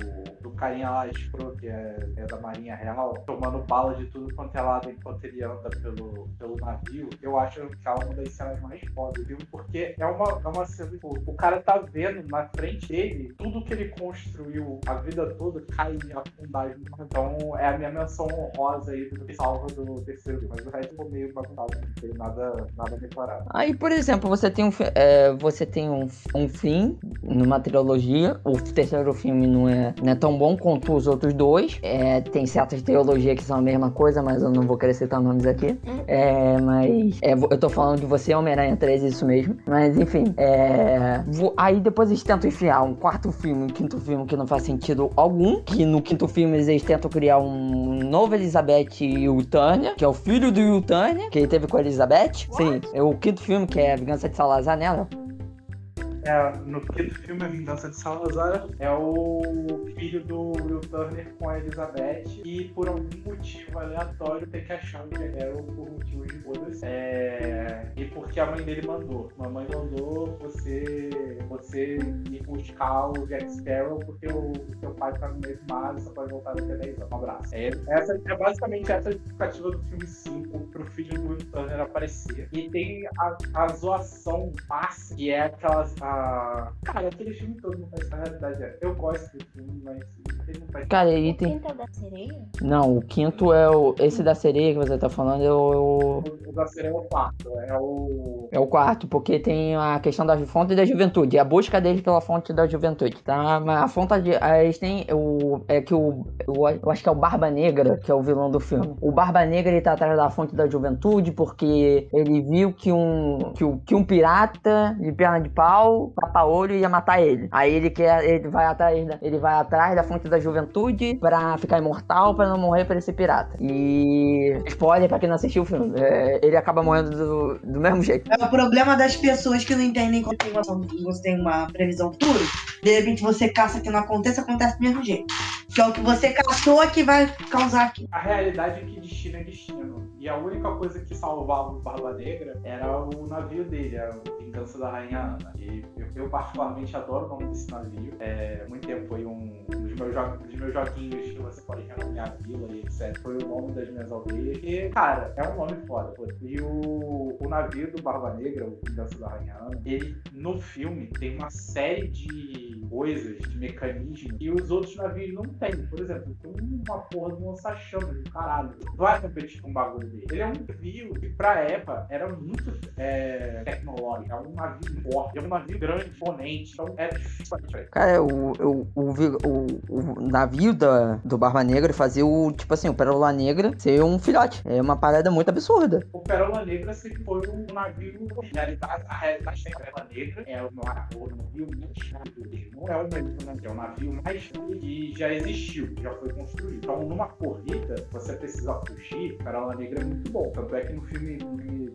carinha lá, Spro, que é, é da Marinha Real, tomando bala de tudo quanto é lado enquanto ele anda pelo, pelo navio, eu acho que é uma das cenas mais fodas filme, porque é uma, é uma cena, tipo, o cara tá vendo na frente dele tudo que ele construiu a vida toda cai e afundar. Então é a minha menção honrosa aí do salva do terceiro mas o resto ficou meio bagunçado, não tem nada, nada a declarar. Aí, por exemplo, você tem um, é, você tem um, um fim numa trilogia. O terceiro filme não é, não é tão bom quanto os outros dois. É, tem certas trilogias que são a mesma coisa, mas eu não vou querer citar nomes aqui. É, mas é, eu tô falando de você, Homem-Aranha 3, isso mesmo. Mas enfim, é, vo- aí depois eles tentam enfiar um quarto filme, um quinto filme que não faz sentido algum. Que no quinto filme eles tentam criar um novo Elizabeth e o Tânia, que é o filho do Will Tânia, que ele teve com a Elizabeth. Sim, é o quinto filme, que é a Vingança de Salazar nela. É, no quinto filme, A Vingança de Salazar, é o filho do Will Turner com a Elizabeth e por algum motivo aleatório tem que achar o General por motivos de bodas. É, e porque a mãe dele mandou. Mamãe mandou você, você ir buscar o Jack Sparrow porque o seu pai tá no meio mar e só pode voltar daqui a 10 anos. Um abraço. É, essa, é basicamente essa a justificativa do filme 5 pro filho do Will Turner aparecer. E tem a, a zoação máxima, que é aquela a a. Cara, aquele filme todo não faz a realidade. é- Eu gosto do filme, mas ele não faz Cara, ele O tem. quinto é da sereia? Não, o quinto é o. Esse da sereia que você tá falando é o. O da sereia é o quarto. É o. É o quarto, porque tem a questão da fonte da juventude, a busca deles pela fonte da juventude, tá? Mas a fonte de. a- Eles têm. O, é que o, o. Eu acho que é o Barba Negra, que é o vilão do filme. O Barba Negra ele tá atrás da fonte da juventude porque ele viu que um. que, o- que um pirata de perna de pau, tapa-olho, ia matar ele. Aí ele quer. Ele vai atrás da, ele vai atrás da fonte da juventude pra ficar imortal, pra não morrer pra ele ser pirata. E. Spoiler pra quem não assistiu o filme. é, ele acaba morrendo do, do mesmo jeito. É o problema das pessoas que não entendem quando você tem uma previsão futura. De repente você caça que não aconteça, acontece do mesmo jeito. Que é o que você caçou que vai causar aqui. A realidade é que destino é destino. E a única coisa que salvava o Barba Negra era o navio dele, a Vingança da Rainha Ana. E eu, eu particularmente adoro o nome desse navio. É, muito tempo foi um dos meus, jo- dos meus joguinhos que você pode renomear vila e etc. Foi o nome das minhas aldeias. E, cara, é um nome foda. pô. E o, o navio do Barba Negra, o Vingança da Rainha Ana, ele no filme tem uma série de coisas, de mecanismos que os outros navios não têm. Por exemplo, tem uma porra de um lança-chamas do caralho. Vai competir com o bagulho dele. Ele é um navio que, pra época, era muito é, tecnológico. É um navio forte, é um navio grande, imponente. Então, era difícil. Cara, o, o, o, o, navio da, do Barba Negra fazia o, tipo assim, o Pérola Negra ser um filhote. É uma parada muito absurda. O Pérola Negra sempre foi um navio. A realidade, a realidade da Pérola Negra é o, na- o navio mais. Não é o mesmo navio, é o navio mais que já existiu, que já foi construído. Então, numa corrida, você precisa fugir. O Pérola Negra é muito bom. Tanto é que no filme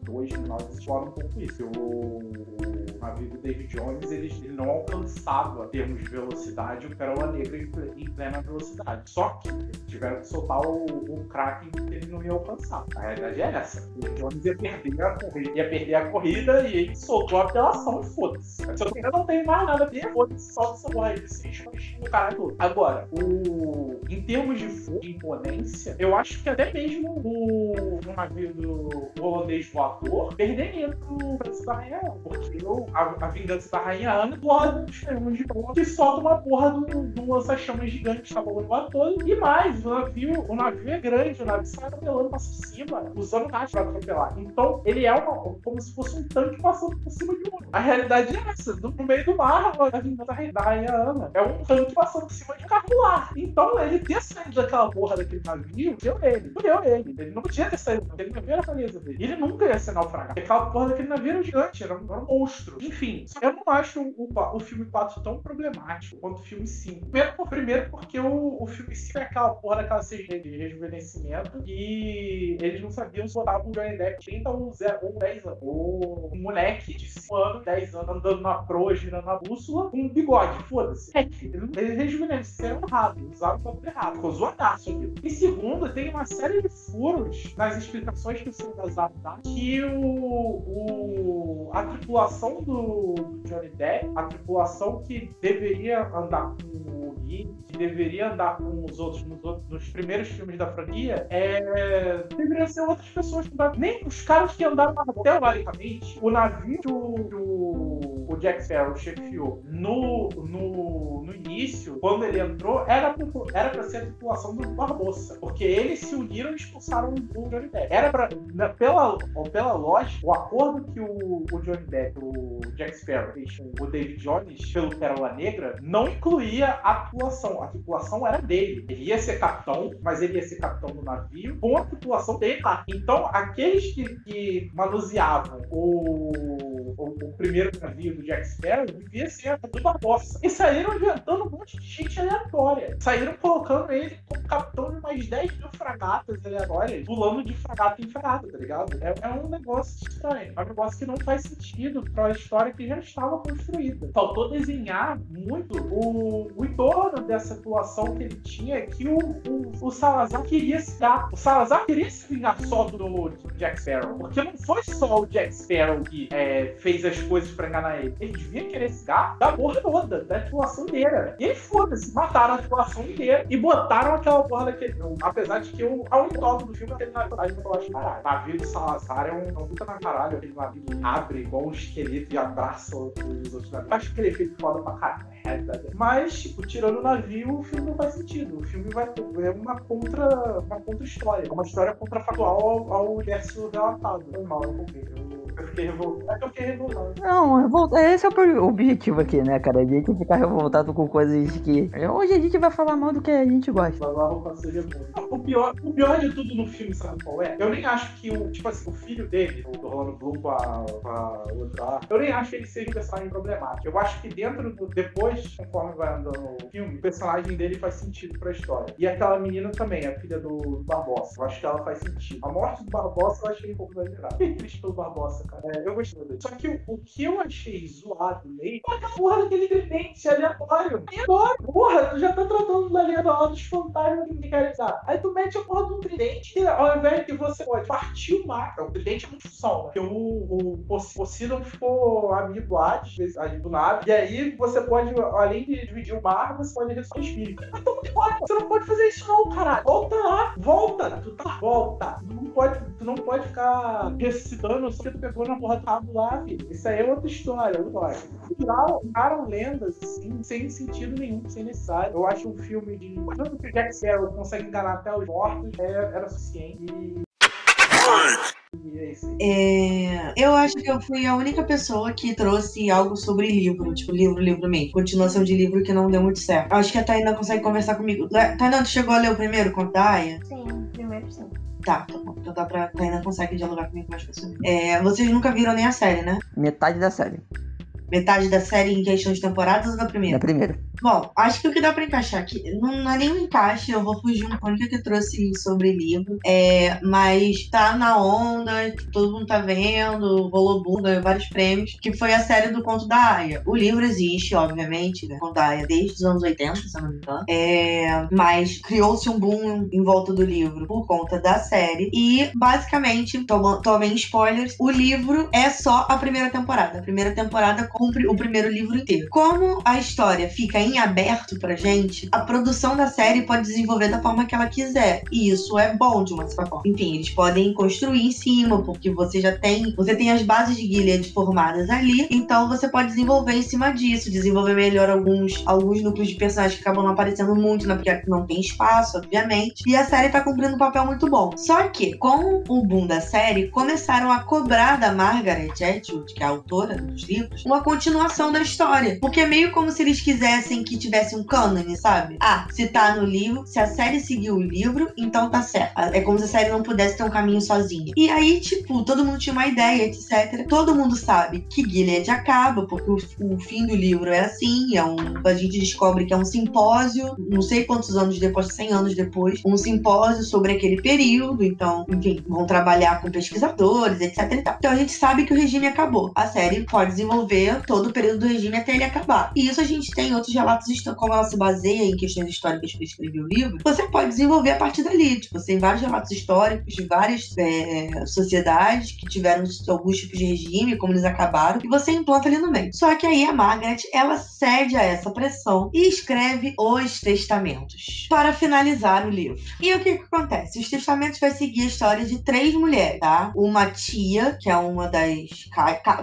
2, no final, eles exploram um pouco isso. O, o navio do David Jones, ele, ele não alcançava, em termos de velocidade, o Pérola Negra em, ple- em plena velocidade. Só que tiveram que soltar o, o Kraken que ele não ia alcançar. A realidade é essa. O Jones ia perder a corrida, ia perder a corrida e ele soltou a apelação e foda-se. Se eu ainda não tenho mais nada a ver, foda-se, solta essa porra aí, se enche o caralho todo. Agora, o... em termos de de imponência, eu acho que até mesmo o, o navio do holandês voador perderia pro Vingança da Ana. Porque o- a, a Vingança da Rainha Ana voa dos ferros de boa que solta uma porra do, do lança-chamas gigante que tá voando voar todo. E mais, o navio, o navio é grande, o navio sai atropelando pra cima, usando gás pra atropelar. Então, ele é uma, como se fosse um tanque passando por cima de um. A realidade é essa, no meio do mar, a Vingança da Rainha- Ana. É um tanque passando por cima de um carro lá. Então, ele ter saído daquela porra daquele navio, deu ele. Não deu ele. Ele não podia ter saído, aquele navio era a beleza dele. Ele nunca ia ser naufragado. Aquela porra daquele navio era gigante, era um, era um monstro. Enfim, eu não acho o, o filme 4 tão problemático quanto o filme 5. Primeiro, por- primeiro porque o, o filme 5 é aquela porra daquela CG de rejuvenescimento e eles não sabiam se botavam o Johnny Depp 30 ou 0 ou 10 anos. O moleque de 5 anos, 10 anos, andando na proa, girando na bússola, com um bigode, foda-se. É que ele- Eles rejuvenesceram errado, usaram o bagulho errado. Ficou zoadaço aquilo. E segundo, tem uma série de furos nas explicações que o Salazar dá que o, o- a tripulação do, Johnny Depp, a tripulação que deveria andar com o Gui, que deveria andar com os outros nos, outros- nos primeiros filmes da franquia, é, deveriam ser outras pessoas. Nem os caras que andaram na teoricamente, o navio que o, o, Jack Sparrow chefiou no, no, no início, quando ele entrou, era, pro- era pra ser a tripulação do Barbosa. Porque eles se uniram e expulsaram o Johnny Depp. Era pra, na- pela, pela lógica, o acordo que o, o Johnny Depp, o Jack Sparrow, com o David Jones pelo Pérola Negra, não incluía a tripulação. A tripulação era dele. Ele ia ser capitão, mas ele ia ser capitão do navio com a tripulação dele lá. Então, aqueles que, que manuseavam o, o, o primeiro navio do Jack Sparrow devia ser a do Barbosa. E saíram inventando um monte de gente aleatória. Saíram colocando ele como capitão de umas 10 mil fragatas aleatórias, pulando de fragata em fragata, tá ligado? É, é um negócio estranho. É um negócio que não faz sentido pra história que já estava construída. Faltou desenhar muito o, o entorno dessa atuação que ele tinha que o, o, o Salazar queria se dar. O Salazar queria se vingar só do, do Jack Sparrow. Porque não foi só o Jack Sparrow que é, fez as coisas pra enganar ele. Ele devia querer se dar da porra toda, da atuação inteira. E aí, foda-se, mataram a atuação inteira e botaram aquela porra daquele. Apesar de que o, a única do filme aquele navio que eu acho caralho. O navio do Salazar é um, é um puta na caralho. Aquele navio abre igual esqueleto e abraça os outros navios. Acho que aquele efeito foda pra caralho. Mas, tipo, tirando o navio, o filme não faz sentido. O filme vai é uma contra, uma contra história. É uma história contrafactual ao, ao universo relatado. Normal, eu comprei. Eu eu fiquei revoltado. É que eu fiquei revoltado. Não, revolta... esse é o objetivo aqui, né, cara? A gente ficar revoltado com coisas que. Hoje a gente vai falar mal do que a gente gosta. O pior, o pior de tudo no filme, sabe qual é? Eu nem acho que o, tipo assim, o filho dele, o Rolando Bloom com a, com a outra eu nem acho que ele seja um personagem problemático. Eu acho que dentro do. Depois, conforme vai andando o filme, o personagem dele faz sentido pra história. E aquela menina também, a filha do Barbosa. Eu acho que ela faz sentido. A morte do Barbosa eu achei um pouco exagerada. Triste pelo Barbosa, cara. É, eu gostei dele. Só que o, o, que eu achei zoado meio foi a porra daquele tridente aleatório. Agora? Porra, tu já tá tratando da lenda lá dos fantasmas que usar. Aí tu mete a porra de um tridente e ao invés de você pode partir o mar. O tridente é muito som, né? Porque o, o Poseidon ficou amigo do Hades, do nada. E aí você pode, além de dividir o mar, você pode ressuscitar o espírito. Mas embora. Você não pode fazer isso não, caralho. Volta lá. Volta. Tu tá. Volta. Tu não pode, tu não pode ficar ressuscitando só porque tu pegou na porra do rabo lá, filho. Isso aí é outra história, outra história. Tiraram, lendas, assim, sem sentido nenhum, sem necessário. Eu acho um filme de. Tanto que o Jack Sparrow consegue enganar até os mortos, é, era suficiente. E... É, eu acho que eu fui a única pessoa que trouxe algo sobre livro, tipo livro, livro mesmo. Continuação de livro que não deu muito certo. Acho que a Tainá consegue conversar comigo. Tainá, tu chegou a ler o primeiro conto da Aya? Sim, primeiro sim. Tá, tá bom. Então dá pra. Tainá consegue dialogar comigo mais facilmente. É, vocês nunca viram nem a série, né? Metade da série. Metade da série em questão de temporadas ou da primeira? Da primeira. Bom, acho que o que dá pra encaixar aqui, não, não é nem um encaixe, eu vou fugir um pouco que trouxe sobre livro, é, mas tá na onda, todo mundo tá vendo, rolou boom, ganhou vários prêmios, que foi a série do Conto da Aya. O livro existe, obviamente, né, Conto da Aya desde os anos 80, se eu não me engano, é, mas criou-se um boom em volta do livro por conta da série, e basicamente, tomem spoilers, o livro é só a primeira temporada. A primeira temporada cumpre o primeiro livro inteiro. Como a história fica em aberto pra gente, a produção da série pode desenvolver da forma que ela quiser. E isso é bom de uma certa forma. Enfim, eles podem construir em cima, porque você já tem. Você tem as bases de Gilead formadas ali, então você pode desenvolver em cima disso, desenvolver melhor alguns, alguns núcleos de personagens que acabam não aparecendo muito, né? Porque não tem espaço, obviamente. E a série tá cumprindo um papel muito bom. Só que, com o boom da série, começaram a cobrar da Margaret Atwood, que é a autora dos livros, uma continuação da história. Porque é meio como se eles quisessem que tivesse um cânone, sabe? Ah, se tá no livro, se a série seguiu o livro, então tá certo. É como se a série não pudesse ter um caminho sozinha. E aí, tipo, todo mundo tinha uma ideia, etc. Todo mundo sabe que Gilead acaba, porque o, o fim do livro é assim, é um, a gente descobre que é um simpósio, não sei quantos anos depois, 100 anos depois, um simpósio sobre aquele período, então, enfim, vão trabalhar com pesquisadores, etc e tal. Então a gente sabe que o regime acabou. A série pode desenvolver todo o período do regime até ele acabar. E isso a gente tem outros relatos como ela se baseia em questões históricas para escrever o livro, você pode desenvolver a partir dali. Tipo, tem vários relatos históricos de várias é, sociedades que tiveram alguns tipos de regime, como eles acabaram, e você implanta ali no meio. Só que aí a Margaret, ela cede a essa pressão e escreve os testamentos para finalizar o livro. E o que, que acontece? Os testamentos vai seguir a história de três mulheres, tá? Uma tia, que é uma das.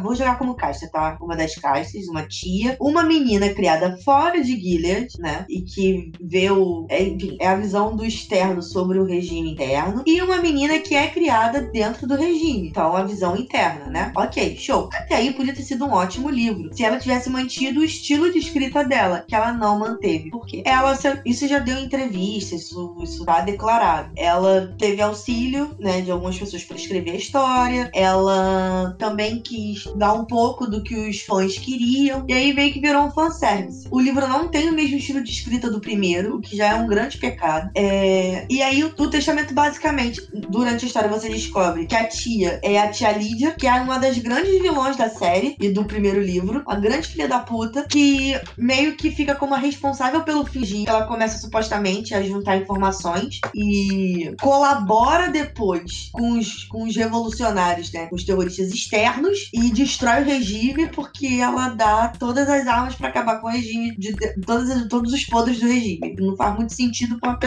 Vou jogar como casta, tá? Uma das castas, uma tia. Uma menina criada fora de Gilead, né? E que vê o. É, enfim, é a visão do externo sobre o regime interno. E uma menina que é criada dentro do regime. Então, a visão interna, né? Ok, show. Até aí podia ter sido um ótimo livro. Se ela tivesse mantido o estilo de escrita dela, que ela não manteve. Por quê? Ela. Isso já deu entrevista, isso, isso tá declarado. Ela teve auxílio, né, de algumas pessoas para escrever a história. Ela também quis dar um pouco do que os fãs queriam, e aí meio que virou um fanservice. O livro não tem o mesmo estilo de escrita do primeiro, o que já é um grande pecado. É, E aí o, o testamento, basicamente, durante a história você descobre que a tia é a tia Lídia, que é uma das grandes vilões da série e do primeiro livro, a grande filha da puta, que meio que fica como a responsável pelo fingir. Ela começa supostamente a juntar informações e colabora depois com os, com os revolucionários, né? Com os terroristas externos e destrói o regime porque ela dá todas as armas pra acabar com o regime, de, de- todas, as- todos os podres do regime. Não faz muito sentido pra,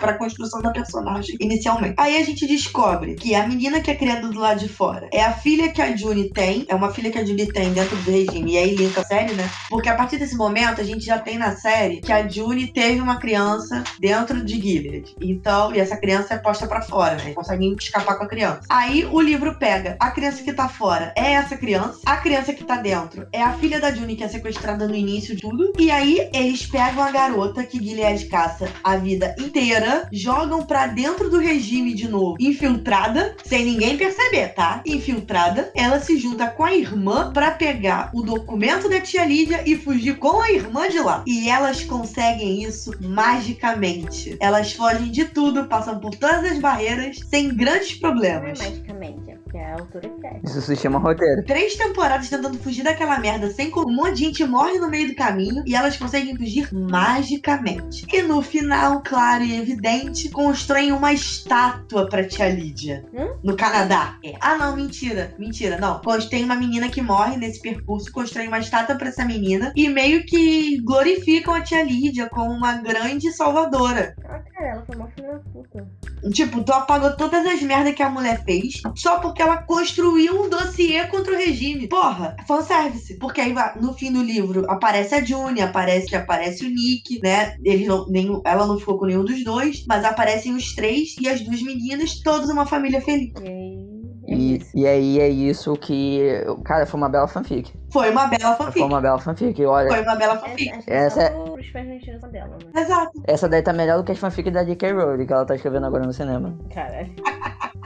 pra construção da personagem inicialmente. Aí a gente descobre que a menina que é criada do lado de fora é a filha que a June tem, é uma filha que a June tem dentro do regime. E aí linka a série, né? Porque a partir desse momento a gente já tem na série que a June teve uma criança dentro de Gilead. Então, e essa criança é posta pra fora, né? Conseguem escapar com a criança. Aí o livro pega a criança que tá fora é essa criança, a criança que tá dentro é a filha da June que é sequestrada no início de tudo. E aí eles pegam a garota que Gilead caça a vida inteira, jogam pra dentro do regime de novo, infiltrada, sem ninguém perceber, tá? Infiltrada, ela se junta com a irmã pra pegar o documento da tia Lídia e fugir com a irmã de lá. E elas conseguem isso magicamente. Elas fogem de tudo, passam por todas as barreiras sem grandes problemas. magicamente, é porque a altura quer. Isso se chama roteiro. Três temporadas tentando fugir daquela merda sem que um monte de gente morre no meio do caminho e elas conseguem fugir magicamente. E no final, claro e evidente, constroem uma estátua pra tia Lídia. Hum? No Canadá. É. Ah, não, mentira. Mentira, não. Pois Tem uma menina que morre nesse percurso, constroem uma estátua pra essa menina e meio que glorificam a tia Lídia como uma grande salvadora. Ela foi uma filha da puta. Tipo, tu apagou todas as merdas que a mulher fez só porque ela construiu um dossiê contra o regime. Porra, fanservice. Porque aí no fim do livro aparece a June, aparece, aparece o Nick, né? Eles não, nenhum, ela não ficou com nenhum dos dois, mas aparecem os três e as duas meninas, todas uma família feliz. E aí. É E, e aí é isso que. Cara, foi uma bela fanfic. Foi uma bela fanfic. Foi uma bela fanfic. Olha, Foi uma bela Essa, fanfic. que Essa é- dela, mas. Exato. essa daí tá melhor do que as fanfics da J.K. Rowling que ela tá escrevendo agora no cinema. Caralho.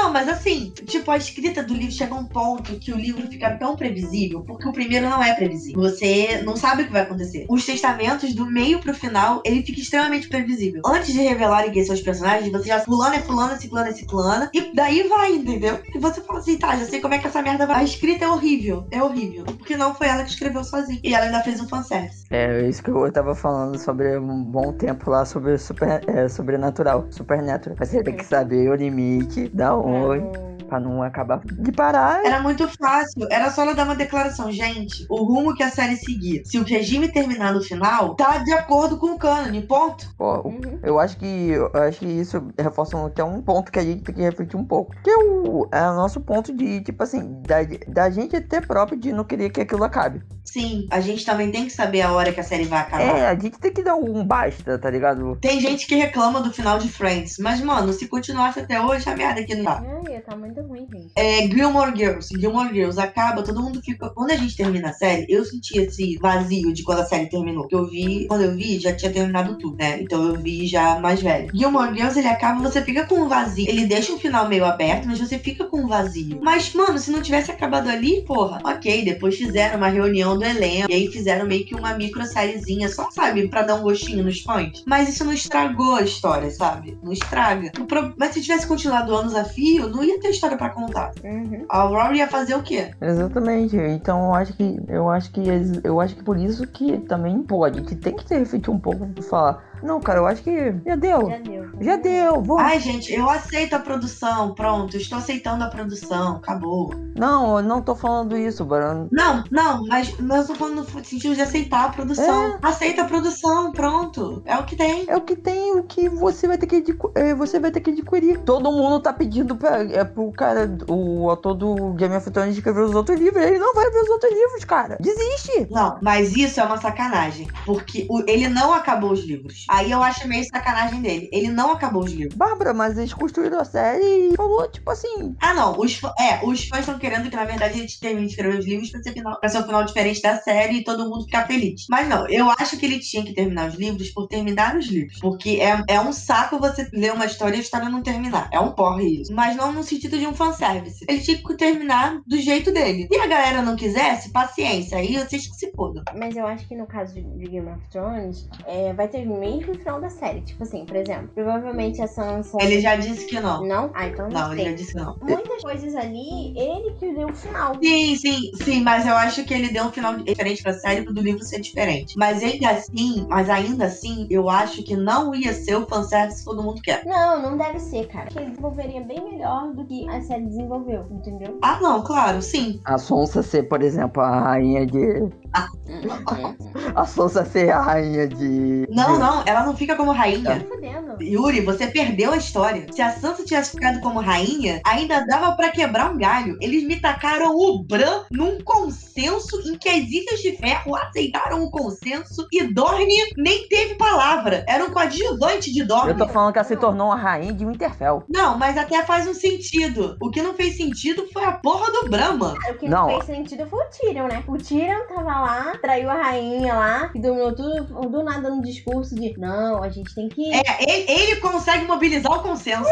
Não, mas assim, tipo, a escrita do livro chega a um ponto que o livro fica tão previsível, porque o primeiro não é previsível. Você não sabe o que vai acontecer. Os testamentos, do meio pro final, ele fica extremamente previsível. Antes de revelarem quem são os personagens, você já fulano é fulano, ciclano é ciclana, e daí vai, entendeu? E você fala assim, tá, já sei como é que essa merda vai. A escrita é horrível, é horrível. Porque não foi ela que escreveu sozinha. E ela ainda fez um fanservice. É isso que eu tava falando sobre um bom tempo lá sobre super, é, sobrenatural, supernatural. Mas você tem que saber o limite da onde, Não- pra não acabar de parar. Era muito fácil. Era só ela dar uma declaração. Gente, o rumo que a série seguir, se o regime terminar no final, tá de acordo com o cânone, ponto. Pô, Uhum. Eu acho que eu acho que isso reforça até um ponto que a gente tem que refletir um pouco. Que é o, é o nosso ponto de, tipo assim, da, da gente até próprio de não querer que aquilo acabe. Sim, a gente também tem que saber a hora que a série vai acabar. É, a gente tem que dar um basta, tá ligado? Tem gente que reclama do final de Friends, mas, mano, se continuasse até hoje, a merda que não tá. Ai, tá muito ruim, gente. É, Gilmore Girls. Gilmore Girls acaba, todo mundo fica. Quando a gente termina a série, eu senti esse vazio de quando a série terminou. Eu vi, quando eu vi, já tinha terminado tudo, né? Então eu vi já mais velho. Gilmore Girls, ele acaba, você fica com um vazio. Ele deixa um final meio aberto, mas você fica com um vazio. Mas, mano, se não tivesse acabado ali, porra, ok. Depois fizeram uma reunião do elenco. E aí fizeram meio que uma micro sériezinha, só, sabe, pra dar um gostinho nos fãs. Mas isso não estragou a história, sabe? Não estraga. Mas se tivesse continuado anos a fio, não ia ter história pra contar. Uhum. A Rory ia fazer o quê? Exatamente. Então eu acho que eu acho que eles- eu acho que por isso que também a gente tem que ter refletir um pouco e falar, não, cara, eu acho que já deu. Já deu. Já deu, vamos. Ai, gente, eu aceito a produção. Pronto, estou aceitando a produção. Acabou. Não, eu não tô falando isso, Barão. Não, não, mas, mas eu tô falando no sentido de aceitar a produção. Aceita a produção, pronto. É o que tem. É o que tem, o que você vai ter que é, você vai ter que adquirir. Todo mundo tá pedindo pra, é, pro cara, o autor do Game of Thrones escrever os outros livros. Ele não vai ver os outros livros, cara. Desiste. Não, mas isso é uma sacanagem. Porque o- ele não acabou os livros. Aí eu acho meio sacanagem dele. Ele não acabou os livros. Bárbara, mas eles construíram a série e falou, tipo assim, Ah, não. Os, é, os fãs estão querendo que, na verdade, a gente termine de escrever os livros pra ser, final, pra ser um final diferente da série e todo mundo ficar feliz. Mas não, eu acho que ele tinha que terminar os livros por terminar os livros. Porque é, é um saco você ler uma história e a história não terminar. É um porre isso. Mas não no sentido de um fanservice. Ele tinha que terminar do jeito dele. Se a galera não quisesse, paciência. Aí vocês que se fodam. Mas eu acho que no caso de, Game of Thrones, é, vai ter o mesmo final da série. Tipo assim, por exemplo, provavelmente a Sansa. Ele já disse que não. Não? Ah, então não, Não, ele já disse que não. Muitas coisas ali, ele que deu o final. Sim, sim, sim, mas eu acho que ele deu um final diferente pra série pro do livro ser diferente. Mas ainda assim, mas ainda assim, eu acho que não ia ser o fanservice que todo mundo quer. Não, não deve ser, cara. Porque ele desenvolveria bem melhor do que a série desenvolveu, entendeu? Ah, não, claro, sim. A Sonsa ser, por exemplo, a rainha de. A Sonsa ser a rainha de. Não, não, ela não fica como rainha. Fudendo. Yuri, você perdeu a história. Se a Sansa tivesse ficado como rainha, ainda dava pra quebrar um galho. Eles me tacaram o Bran num consenso em que as Ilhas de Ferro aceitaram o consenso e Dorne nem teve palavra. Era um coadjuvante de Dorne. Eu tô falando que ela se tornou a rainha de Winterfell. Não, mas até faz um sentido. O que não fez sentido foi a porra do Brahma. O que não, Não. fez sentido foi o Tyrion, né? O Tyrion tava lá, traiu a rainha lá, que dominou tudo, do nada no discurso de não, a gente tem que. É, ele, ele consegue mobilizar o consenso.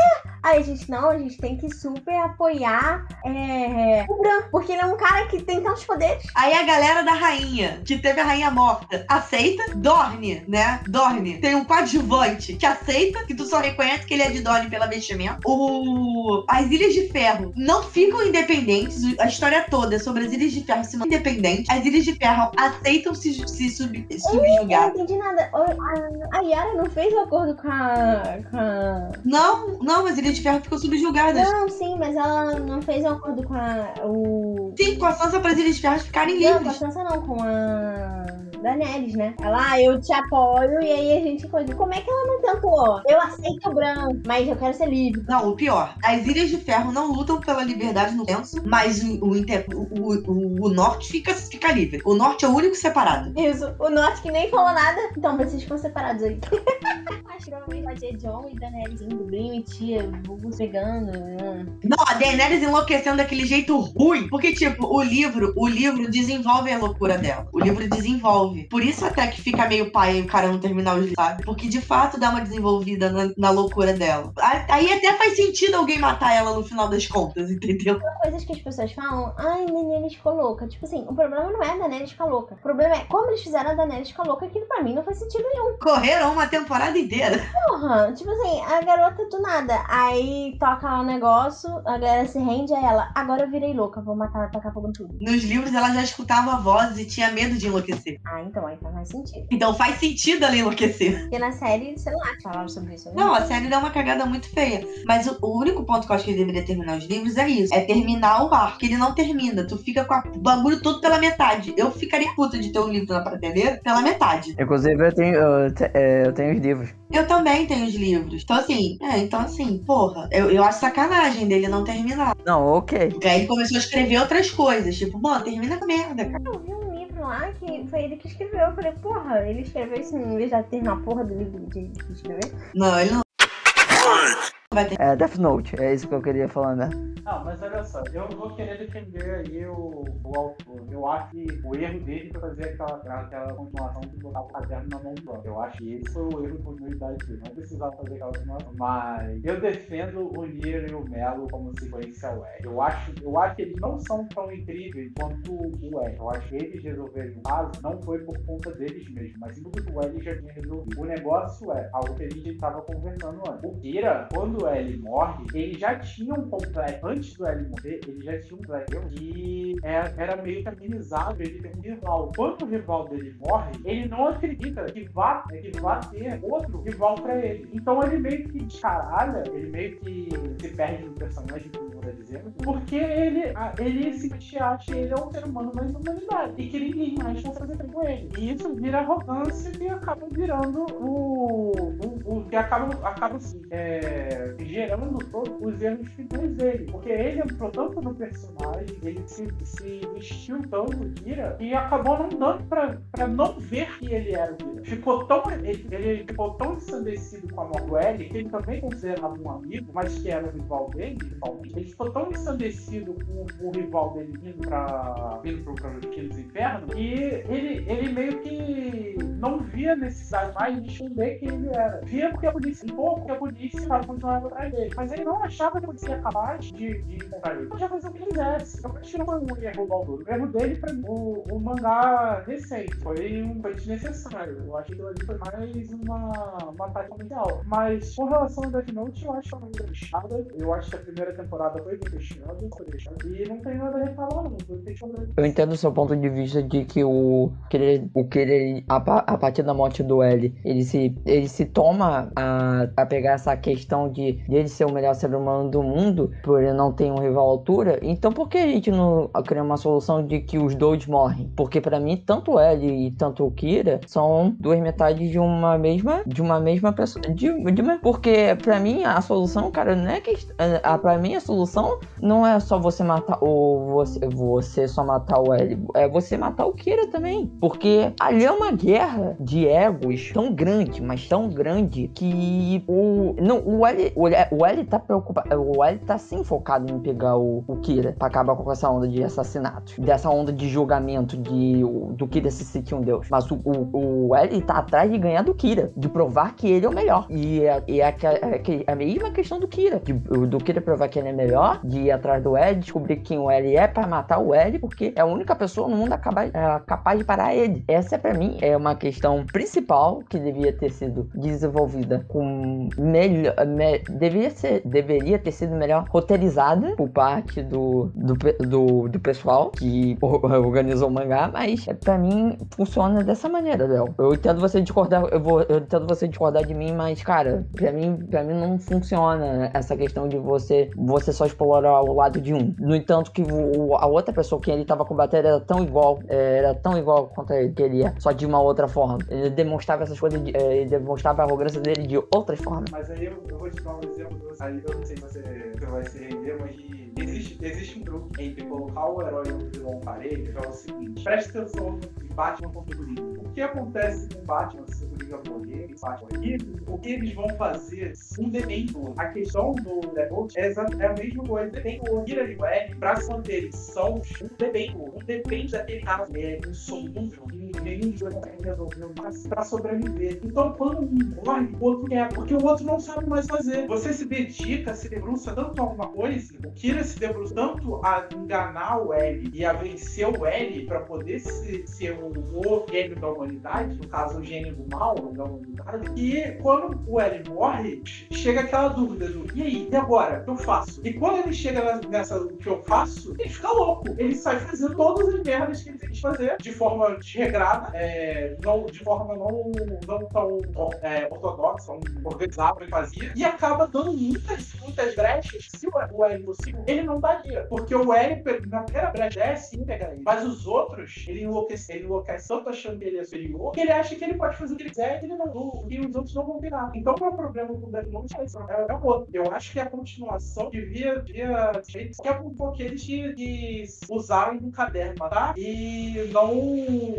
Aí a gente, não, a gente tem que super apoiar é, o Bran, porque ele é um cara que tem tantos poderes. Aí a galera da rainha, que teve a rainha morta, aceita. Dorne, né? Tem um coadjuvante que aceita, que tu só reconhece que ele é de Dorne pela vestimenta. O... As Ilhas de Ferro não ficam independentes. A história toda é sobre as Ilhas de Ferro se mantêm independentes. As Ilhas de Ferro aceitam se, se sub, Eu subjugar. não entendi nada. A, Yara não fez o acordo com a. Com a... Não, não, as Ilhas de Ferro ficam subjugadas. Não, sim, mas ela não fez o acordo com a. O. Sim, com a Sansa para as Ilhas de Ferro ficarem Não, com a livres. Sansa não, com a. Daenerys, né? Ela, ah, eu te apoio e aí a gente coisa. Como é que ela não tentou? Eu aceito o Bran, mas eu quero ser livre. Não, o pior. As Ilhas de Ferro não lutam pela liberdade no censo, mas o, o, o, o- norte fica, fica livre. O norte é o único separado. Isso, o Norte que nem falou nada. Então, vocês ficam separados aí. Acho que provavelmente vai John e Daenerys indo bem e tia, Vulgus pegando. hum. Não, a Daenerys enlouquecendo daquele jeito ruim. Porque, tipo, o livro, o livro desenvolve a loucura dela. O livro desenvolve. Por isso até que fica meio pai o cara não terminar os livros, sabe? Porque de fato dá uma desenvolvida na, na loucura dela. Aí até faz sentido alguém matar ela no final das contas, entendeu? Coisas que as pessoas falam, ai, Daenerys ficou louca. Tipo assim, o problema não é a Daenerys ficar louca. O problema é como eles fizeram a Daenerys ficar louca, que pra mim não faz sentido nenhum. Correram uma temporada inteira. Porra, tipo assim, a garota do nada. Aí toca lá o negócio, a galera se rende a ela. Agora eu virei louca, vou matar, tacar fogo em tudo. Nos livros ela já escutava vozes e tinha medo de enlouquecer. Ah, então aí faz mais sentido. Então faz sentido ela enlouquecer. Porque na série, sei lá, falaram sobre isso. né? Não, a série dá uma cagada muito feia. Mas o, o único ponto que eu acho que ele deveria terminar os livros é isso. É terminar o arco. Ele não termina. Tu fica com a- o bagulho todo pela metade. Eu ficaria puta de ter um livro na prateleira pela metade. Inclusive, eu tenho, eu, te- é, eu tenho os livros. Eu também tenho os livros. Então assim, é, então assim, porra, eu, eu acho sacanagem dele não terminar. Não, ok. Porque aí ele começou a escrever outras coisas. Tipo, mano, termina com merda, cara. Vi um lá que foi ele que escreveu. Eu falei, porra, ele escreveu isso em vez de terminar a porra do livro de escrever. Não, ele não. É Death Note, é isso que eu queria falar, né? Não, mas olha só, eu vou querer defender aí o, o autor. Eu acho que o erro dele foi fazer aquela, aquela continuação de botar o caderno na mão do. Eu acho que esse foi o erro de continuidade dele. Não precisava fazer aquela continuação. Mas eu defendo o Nier e o Melo como sequência Web. Eu acho, eu acho que eles não são tão incríveis quanto o L. Eu acho que eles resolverem o caso não foi por conta deles mesmos, mas sim porque o L já tinha resolvido. O negócio é algo que a gente estava conversando antes. O Kira, quando o L morre, ele já tinha um completo. Antes do L morrer, ele já tinha um completo que era, era meio que amenizado ele ter um rival. Quando o rival dele morre, ele não acredita que vá, que vá ter outro rival pra ele. Então ele meio que descaralha, ele meio que se perde no personagem, tô dizendo, porque ele, ele simplesmente acha ele é um ser humano mais humanidade e que ninguém mais vai fazer com ele. E isso vira arrogância e acaba virando o, o- os que acabam, acabam assim, é, gerando todos os erros finais dele. Porque ele entrou tanto no personagem, ele se, se vestiu tanto Kira, e acabou não dando pra, pra não ver que ele era o Kira. Ficou tão, ele, ele ficou tão ensandecido com a Morgueli, que ele também considerava um amigo, mas que era o rival dele, ele ficou tão ensandecido com o rival dele vindo pra, vindo pro, pro Quilos Inferno, que ele, ele meio que não via necessidade mais de esconder quem ele era. Via porque a polícia, um pouco que a polícia estava continuando atrás dele. Mas ele não achava que polícia ia capaz de, de encontrar ele. Ele fazer o que quisesse. Eu acho que não foi um erro do O erro dele, pra mim, o, o mangá recente, foi um foi desnecessário. Eu acho que ali foi mais uma, uma tática comercial. Mas com relação ao Death Note, eu acho que é uma fechada. Eu acho que a primeira temporada foi bem fechada, foi fechada. E não tem nada a reclamar, não. Eu entendo o seu ponto de vista de que o que ele, o que ele a, a partir da morte do L, ele se ele se toma a, a pegar essa questão de, de ele ser o melhor ser humano do mundo por ele não ter um rival à altura. Então por que a gente não cria uma solução de que os dois morrem? Porque para mim tanto L e tanto o Kira são duas metades de uma mesma de uma mesma pessoa. De, de uma, porque para mim a solução, cara, não é que a, para mim a solução não é só você matar ou você você só matar o L, é você matar o Kira também. Porque ali é uma guerra de egos tão grande, mas tão grande, que o. Não, o L, o, o L tá preocupado. O L tá sim focado em pegar o, o Kira pra acabar com essa onda de assassinatos. Dessa onda de julgamento de, do Kira se sentir um deus. Mas o, o, o L tá atrás de ganhar do Kira, de provar que ele é o melhor. E é, é, é, é a mesma questão do Kira. De, do Kira provar que ele é melhor, de ir atrás do L, descobrir quem o L é pra matar o L, porque é a única pessoa no mundo capaz, é, capaz de parar ele. Essa, para mim, é uma questão principal que devia ter sido desenvolvida com melhor. Me, deveria, ser, deveria ter sido melhor roteirizada por parte do, do, do, do pessoal que organizou o mangá, mas para mim funciona dessa maneira, Léo. Eu entendo você discordar, eu, vou, eu você discordar de mim, mas, cara, pra mim, pra mim não funciona essa questão de você, você só explorar o lado de um. No entanto, que o, a outra pessoa que ele tava combatendo era tão igual, é, era tão igual quanto ele queria, só de uma outra forma. Ele demonstrava essas coisas, de, é, ele demonstrava a arrogância dele de outras formas. Mas aí eu, eu vou te dar um exemplo, aí eu não sei se você, você vai se render, mas existe, existe um truque entre colocar o herói e o vilão parede, que é o seguinte, preste atenção no Batman contra o Coringa. O que acontece com Batman se o Coringa morrer, o que eles vão fazer um dependo. A questão do Default é, é a mesma coisa. Depende o Kira e o L, pra se manterem são um depende. Um depende daquele cara é que nenhum de dois resolveu pra sobreviver. Então, quando um morre, o outro quer, porque o outro não sabe mais fazer. Você se dedica, se debruça tanto a alguma coisa, o Kira se debruça tanto a enganar o L e a vencer o L pra poder se, ser o, o gênio da humanidade, no caso, o gênio do mal da humanidade, e quando o L morre, chega aquela dúvida do e aí, e agora? O que eu faço? E quando ele chega nessa o que eu faço, ele fica louco. Ele sai fazendo todas as merdas que ele tem que fazer de forma desregrada, é, não, de forma não, não tão é, ortodoxa, organizada ele fazia, e acaba dando muitas, muitas brechas. Se o L fosse ele não daria. Porque o L, na primeira brecha, é sim pegar ele. Mas os outros, ele enlouquece, ele enlouquece tanto achando que ele é superior, que ele acha que ele pode fazer o que ele quiser ele não, e os outros não vão virar. Então, qual é o problema com o Death Note? É, é o outro. Eu acho que a continuação devia, devia que é porque eles que usaram no caderno, tá? E não.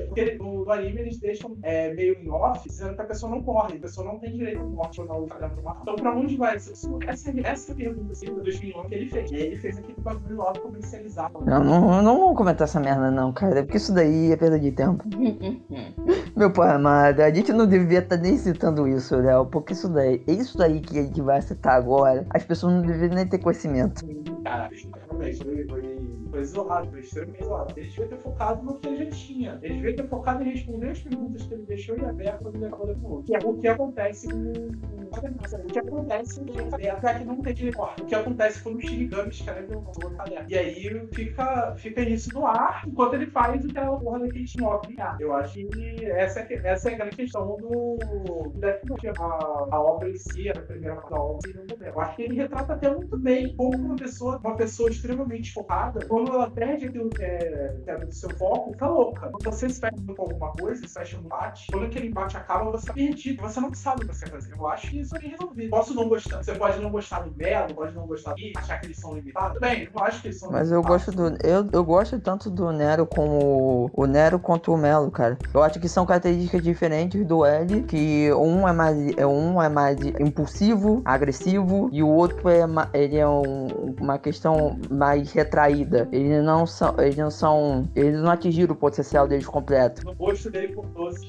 Porque no, no anime eles deixam é, meio em off, dizendo que a pessoa não morre, a pessoa não tem direito à morte ou não, caderno do Então, pra onde vai essa pessoa? Essa, essa é a pergunta assim, do 2001 que ele fez. E ele fez aquele bagulho lá comercializado. Não, não, não vamos comentar essa merda, não, cara, porque isso daí é perda de tempo. Meu pai amado, a gente não devia estar tá nem citando isso, Léo, porque isso daí, isso daí que a gente vai citar agora, as pessoas não deveriam nem ter conhecimento. Cara, realmente, foi, foi, foi isolado, foi extremamente isolado. Eles deviam ter focado no que ele já tinha. Eles deviam ter focado em responder as perguntas que ele deixou em aberto quando ele acabou novo. Que é o que acontece com. O que acontece é que não tem recorte. O que acontece quando o Shinigami escreve o nome caderno. E aí fica, fica isso no ar, enquanto ele faz aquela porra daquele Shinok criar. Eu acho que essa é, essa é a grande questão do, Death Note. A, a obra em si, a primeira parte da obra, eu acho que ele retrata até muito bem como uma pessoa, uma pessoa extremamente focada, quando ela perde aquilo que é, que é do seu foco, tá louca. Quando você se fecha com alguma coisa, se fecha um embate, quando aquele embate acaba, você tá perdido. Você não sabe o que você vai fazer. Eu acho que isso é resolvido. Posso não gostar. Você pode não gostar do Belo, pode não gostar de achar que eles são limitados. Bem, eu acho que eles são Mas eu limitados. gosto do. Eu, eu gosto tanto do Nero como o Nero quanto o Melo, cara. Eu acho que são características diferentes do L, que um é mais. é, Um é mais impulsivo, agressivo, e o outro é ele é um- uma questão mais retraída. Eles não são. Eles não são. Eles não atingiram o potencial deles completo. no gosto dele por doce.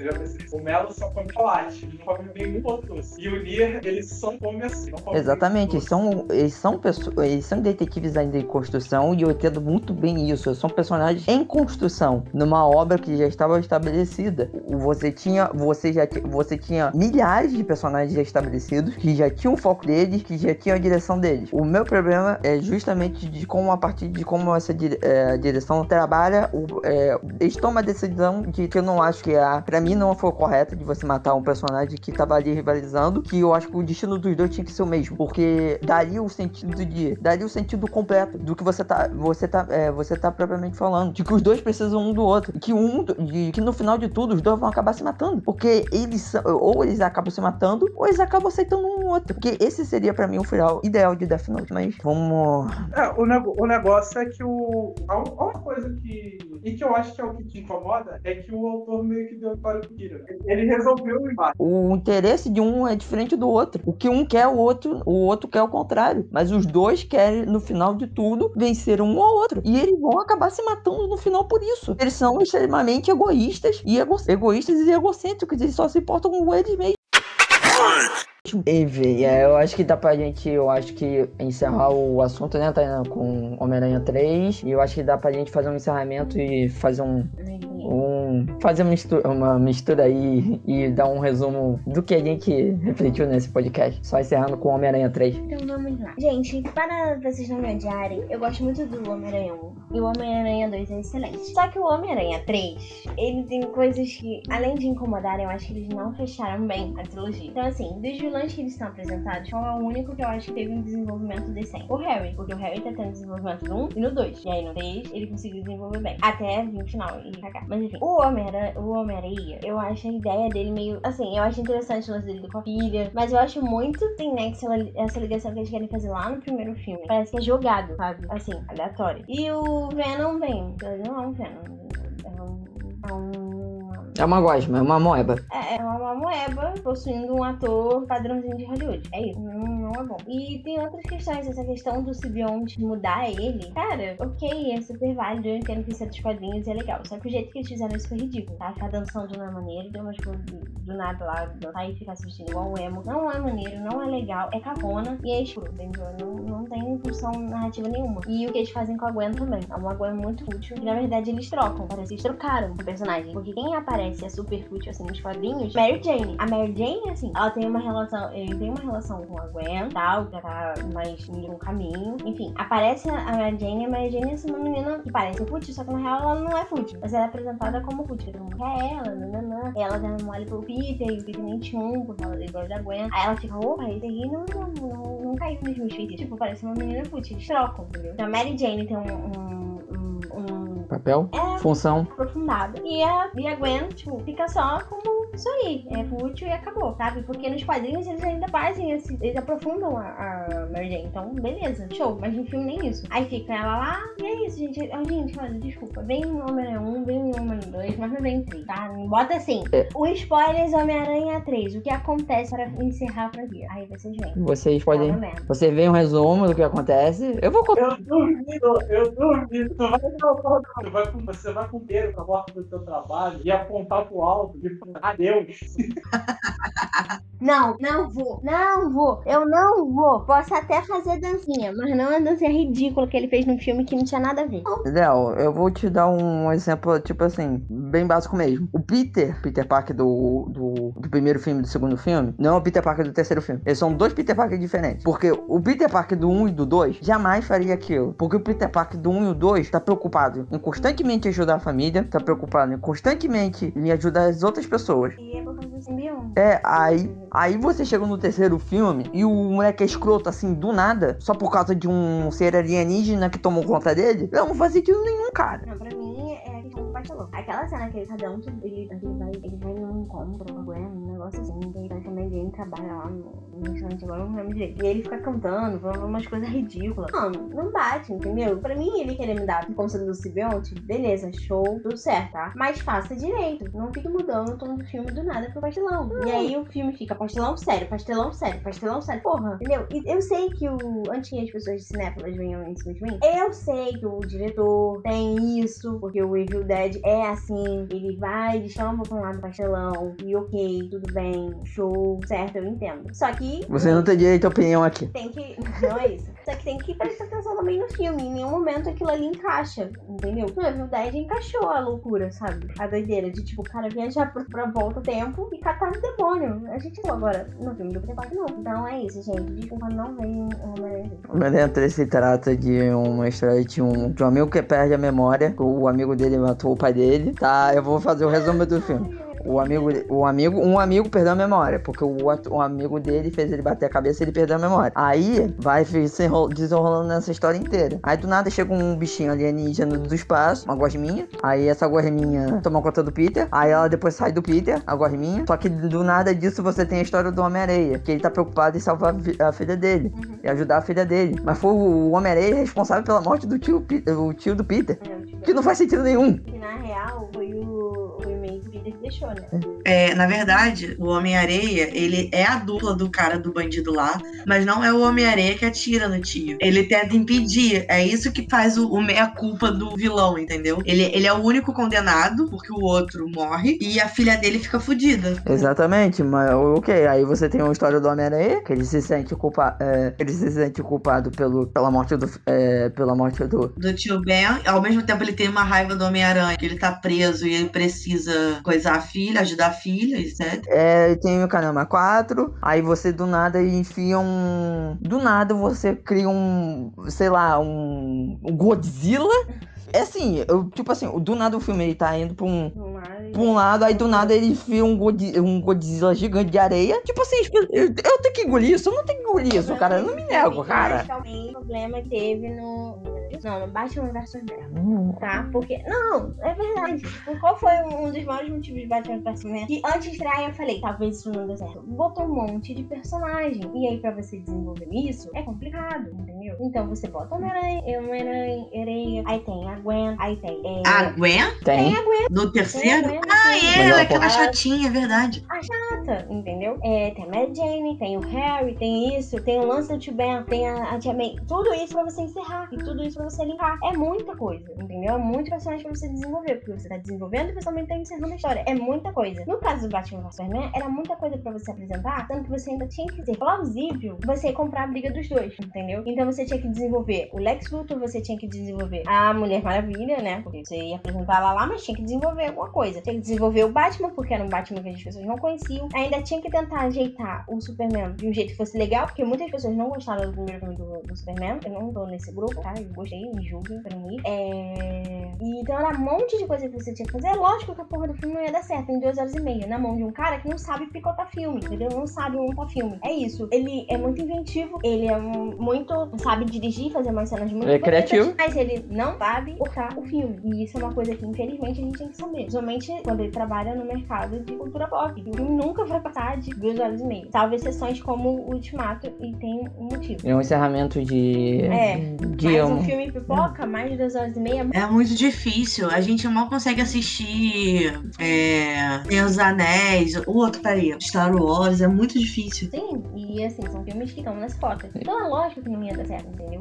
O Melo só come chocolate, ele não come nenhum outro doce. E o Nier, ele só come assim. Come Exatamente, eles são, eles são pessoas, eles são detetives ainda em construção e eu entendo muito bem isso. São personagens em construção, numa obra que já estava estabelecida. O- Você tinha, você já você tinha milhares de personagens já estabelecidos que já tinham o foco deles, que já tinham a direção deles. O meu problema é justamente de como a partir de como essa dire- é, direção trabalha, o, é, eles tomam a decisão de que eu não acho que a, para mim não foi correta de você matar um personagem que tava ali rivalizando, que eu acho que o destino dos dois tinha que ser o mesmo, porque daria o sentido de, daria o sentido completo do que você tá, você tá, é, você tá propriamente falando, de que os dois precisam um do outro, que um, de que no final de tudo os dois vão acabar se matando, porque eles ou eles acabam se matando, ou eles acabam aceitando um outro, porque esse seria pra mim o final ideal de Death Note, mas vamos É, o, nego- o negócio é que o. A un- a única coisa que. E que eu acho que é o que te incomoda é que o autor meio que deu para o Kira. Ele resolveu o embate. O interesse de um é diferente do outro. O que um quer, o outro, o outro quer o contrário. Mas os dois querem, no final de tudo, vencer um ao outro. E eles vão acabar se matando no final por isso. Eles são extremamente egoístas e ego- egoístas e egocêntricos. Eles só se importam com eles mesmos. Enfim, é, eu acho que dá pra gente, eu acho que encerrar o assunto, né, Tainá, com Homem-Aranha 3. E eu acho que dá pra gente fazer um encerramento e fazer um, um fazer uma mistura, uma mistura aí e dar um resumo do que a gente refletiu nesse podcast. Só encerrando com Homem-Aranha 3. Então vamos lá. Gente, para vocês não me odiarem, eu gosto muito do Homem-Aranha 1. E o Homem-Aranha 2 é excelente. Só que o Homem-Aranha 3, ele tem coisas que, além de incomodarem, eu acho que eles não fecharam bem a trilogia. Então, assim, dos vilões que eles estão apresentados, qual é o único que eu acho que teve um desenvolvimento decente? O Harry. Porque o Harry tá tendo desenvolvimento no 1 e no 2. E aí no 3 ele conseguiu desenvolver bem. Até vir o final e cagar. Mas enfim, o Homem-Aranha, o Homem-Aranha, eu acho a ideia dele meio. Assim, eu acho interessante o lance dele com a filha. Mas eu acho muito tem nexo essa ligação que eles querem fazer lá no primeiro filme. Parece que é jogado, sabe? Assim, aleatório. E o Venom vem. Ele não é um Venom. É um. É um É uma gosma, é uma moeba. é, é uma moeba possuindo um ator padrãozinho de Hollywood. É isso, não, não é bom. E tem outras questões, essa questão do simbionte mudar ele. Cara, ok, é super válido, eu entendo que isso é dos quadrinhos e é legal. Só que o jeito que eles fizeram isso foi ridículo, tá? Ficar dançando não é maneiro, deu umas do, nada lá, dançar e ficar se vestindo igual um emo. Não é maneiro, não é legal, é cafona e é escuro, entendeu? Não, não tem função narrativa nenhuma. E o que eles fazem com a Gwen também. É uma Gwen muito fútil. E na verdade eles trocam. Parece que eles trocaram o personagem. Porque quem aparece é super fútil assim nos quadrinhos, Mary Jane. A Mary Jane, assim, ela tem uma relação. Ele tem uma relação com a Gwen, tal, que tá mais indo no caminho. Enfim, aparece a Mary Jane a Mary Jane é uma menina que parece fútil, só que na real ela não é fútil. Mas ela é apresentada como fútil. Todo mundo quer ela, nananã. Ela dá mole pro Peter, e o Peter nem um, porque ela gosta da Gwen. Aí ela fica, opa, esse aqui não, não, não, não caiu nos meus feitiços. Tipo, parece uma menina fútil. Eles trocam, entendeu? Então a Mary Jane tem um- um- um- um Papel, é função. aprofundada. E a, e a Gwen, tipo, fica só como isso aí. É fútil e acabou, sabe? Porque nos quadrinhos eles ainda fazem esse. Eles aprofundam a, a Mary Jane. Então, beleza, show. Mas no filme nem isso. Aí fica ela lá, e é isso, gente. Ah, gente, olha, desculpa. Vem o Homem-Aranha 1, vem o Homem-Aranha 2, mas não vem 3, tá? Bota assim. É. O spoilers Homem-Aranha 3. O que acontece para encerrar a franquia? Aí vocês veem. Vocês É podem. merda. Você vê um resumo do que acontece. Eu vou contar. Eu duvido, eu duvido. Tu vai, tu vai, com- você vai com o dedo pra porta do teu trabalho e apontar pro alto e falar adeus. Não, não vou, não vou, eu não vou. Posso até fazer dancinha, mas não a dancinha ridícula que ele fez no filme que não tinha nada a ver. Léo, eu vou te dar um exemplo, tipo assim, bem básico mesmo. O Peter, Peter Parker do, do, do primeiro filme e do segundo filme, não é o Peter Parker do terceiro filme. Eles são dois Peter Parker diferentes. Porque o Peter Parker do 1 e do 2 jamais faria aquilo. Porque o Peter Parker do 1 e o 2 tá preocupado em constantemente ajudar a família, tá preocupado em constantemente em ajudar as outras pessoas. E é por causa do simbionte. É, aí, aí você chega no terceiro filme e o moleque é escroto assim, do nada, só por causa de um ser alienígena que tomou conta dele. Não, não faz sentido nenhum, cara. Não, pra mim é a questão do pastelão. Aquela cena que ele tá dentro, ele, ele, vai, ele vai num encontro a um negócio assim, e aí também dele trabalha lá no, restaurante, agora não lembro direito. E ele fica cantando, falando umas coisas ridículas. Mano, não bate, entendeu? Pra mim, ele querer me dar o conselho do simbionte, beleza, show, tudo certo, tá? Mas faça direito. Não fique mudando o tom do filme do nada pro pastelão. E aí o filme fica pastelão sério, pastelão sério, pastelão sério. Porra, entendeu? E eu sei que o. Antes que as pessoas de cinéfilas venham em cima de mim, eu sei que o diretor tem isso, porque o Evil Dead é assim. Ele vai, ele chama pra um lado do pastelão, e ok, tudo bem, show, certo, eu entendo. Só que Você não tem direito à opinião aqui. tem que. Não é isso. Só que tem que prestar atenção também no filme. Em nenhum momento aquilo ali encaixa, entendeu? Evil Dead encaixou a loucura, sabe? A doideira de tipo, o cara viajar pra, pra volta ao tempo e catar o demônio. A gente viu agora no filme do Parker, não. Então é isso, gente. Desculpa, não vem o Homem-Aranha. Homem-Aranha 3 se trata de uma história de um, de um amigo que perde a memória. O amigo dele matou o pai dele. Tá, eu vou fazer o resumo do filme. O amigo, o amigo, um amigo perdeu a memória, porque o outro, um amigo dele fez ele bater a cabeça e ele perdeu a memória. Aí vai se enro- desenrolando nessa história inteira. Aí do nada chega um bichinho alienígena do espaço, uma gosminha. Aí essa gosminha toma conta do Peter. Aí ela depois sai do Peter, a gosminha. Só que do nada disso você tem a história do Homem-Areia, que ele tá preocupado em salvar a fi- a filha dele e ajudar a filha dele. Mas foi o Homem-Areia responsável pela morte do tio, o tio do Peter, É, que não faz sentido nenhum. Que na real foi o que o que? É, na verdade, o Homem-Areia, ele é a dupla do cara do bandido lá, mas não é o Homem-Areia que atira no tio. Ele tenta impedir. É isso que faz o, o meia-culpa do vilão, entendeu? Ele, ele é o único condenado, porque o outro morre, e a filha dele fica fudida. Exatamente, mas ok, aí você tem uma história do Homem-Aranha, que ele se sente culpado, ele se sente culpado pelo, pela morte do, é, pela morte do, Do tio Ben, ao mesmo tempo ele tem uma raiva do Homem-Aranha, que ele tá preso e ele precisa coisar a filha, ajudar a filha, etc. é, tem o Caramba 4, aí você do nada enfia um, do nada você cria um, sei lá, um, um Godzilla, é assim, eu, tipo assim, do nada o filme ele tá indo pra um, pra um lado, aí do nada ele enfia um, Godzi- um Godzilla gigante de areia, tipo assim, eu, eu tenho que engolir isso, eu não tenho que engolir isso, cara, eu não me nego, cara. Que alguém o problema teve no. Não, no Batman vs Superman. Tá? Porque. Não, é verdade. Tipo, Qual foi um dos maiores motivos de Batman vs Superman? Que antes de estrear eu falei, talvez isso não dê certo. Botou um monte de personagem. E aí, pra você desenvolver isso, é complicado, entendeu? Então você bota Homem-Aranha, Homem-Aranha, Areia, aí tem a Gwen, aí tem. É, A Gwen, Tem. a Gwen. no Tem a terceiro? Gwen, Ah, tem. é, ela é ela aquela chatinha, é verdade. chata, entendeu? É, tem a Mary Jane, tem o Harry, tem isso, tem o lance do Tio Ben, tem a, a Tia May. Tudo isso pra você encerrar e tudo isso pra você limpar. É muita coisa, entendeu? É muito personagem pra você desenvolver, porque você tá desenvolvendo e você também tá encerrando a história. É muita coisa. No caso do Batman vs Superman, era muita coisa pra você apresentar, tanto que você ainda tinha que ser plausível você comprar a briga dos dois, entendeu? Então você tinha que desenvolver o Lex Luthor, você tinha que desenvolver a Mulher Maravilha, né? Porque você ia apresentar ela lá, mas tinha que desenvolver alguma coisa. Tinha que desenvolver o Batman, porque era um Batman que as pessoas não conheciam. Ainda tinha que tentar ajeitar o Superman de um jeito que fosse legal, porque muitas pessoas não gostaram do primeiro filme do, do Superman. Eu não tô nesse grupo, tá? Eu gostei, me julguem pra mim. É... E então era um monte de coisa que você tinha que fazer. É lógico que a porra do filme não ia dar certo em duas horas e meia, na mão de um cara que não sabe picotar filme, entendeu? Não sabe montar filme. É isso. Ele é muito inventivo, ele é um- muito. sabe dirigir, fazer umas cenas muito Ele é criativo. Mas ele não sabe cortar o filme. E isso é uma coisa que, infelizmente, a gente tem que saber. Principalmente quando ele trabalha no mercado de cultura pop. O filme nunca vai passar de duas horas e meia. Salvo exceções como o Ultimato, e tem um motivo. É um encerramento de. É, de Mas um- um filme pipoca, mais de duas horas e meia, É muito difícil. A gente mal consegue assistir é, dos Anéis, o outro, peraí, Star Wars, é muito difícil. Sim, e assim, são filmes que estão nas cotas. Então é lógico que não ia dar certo, entendeu?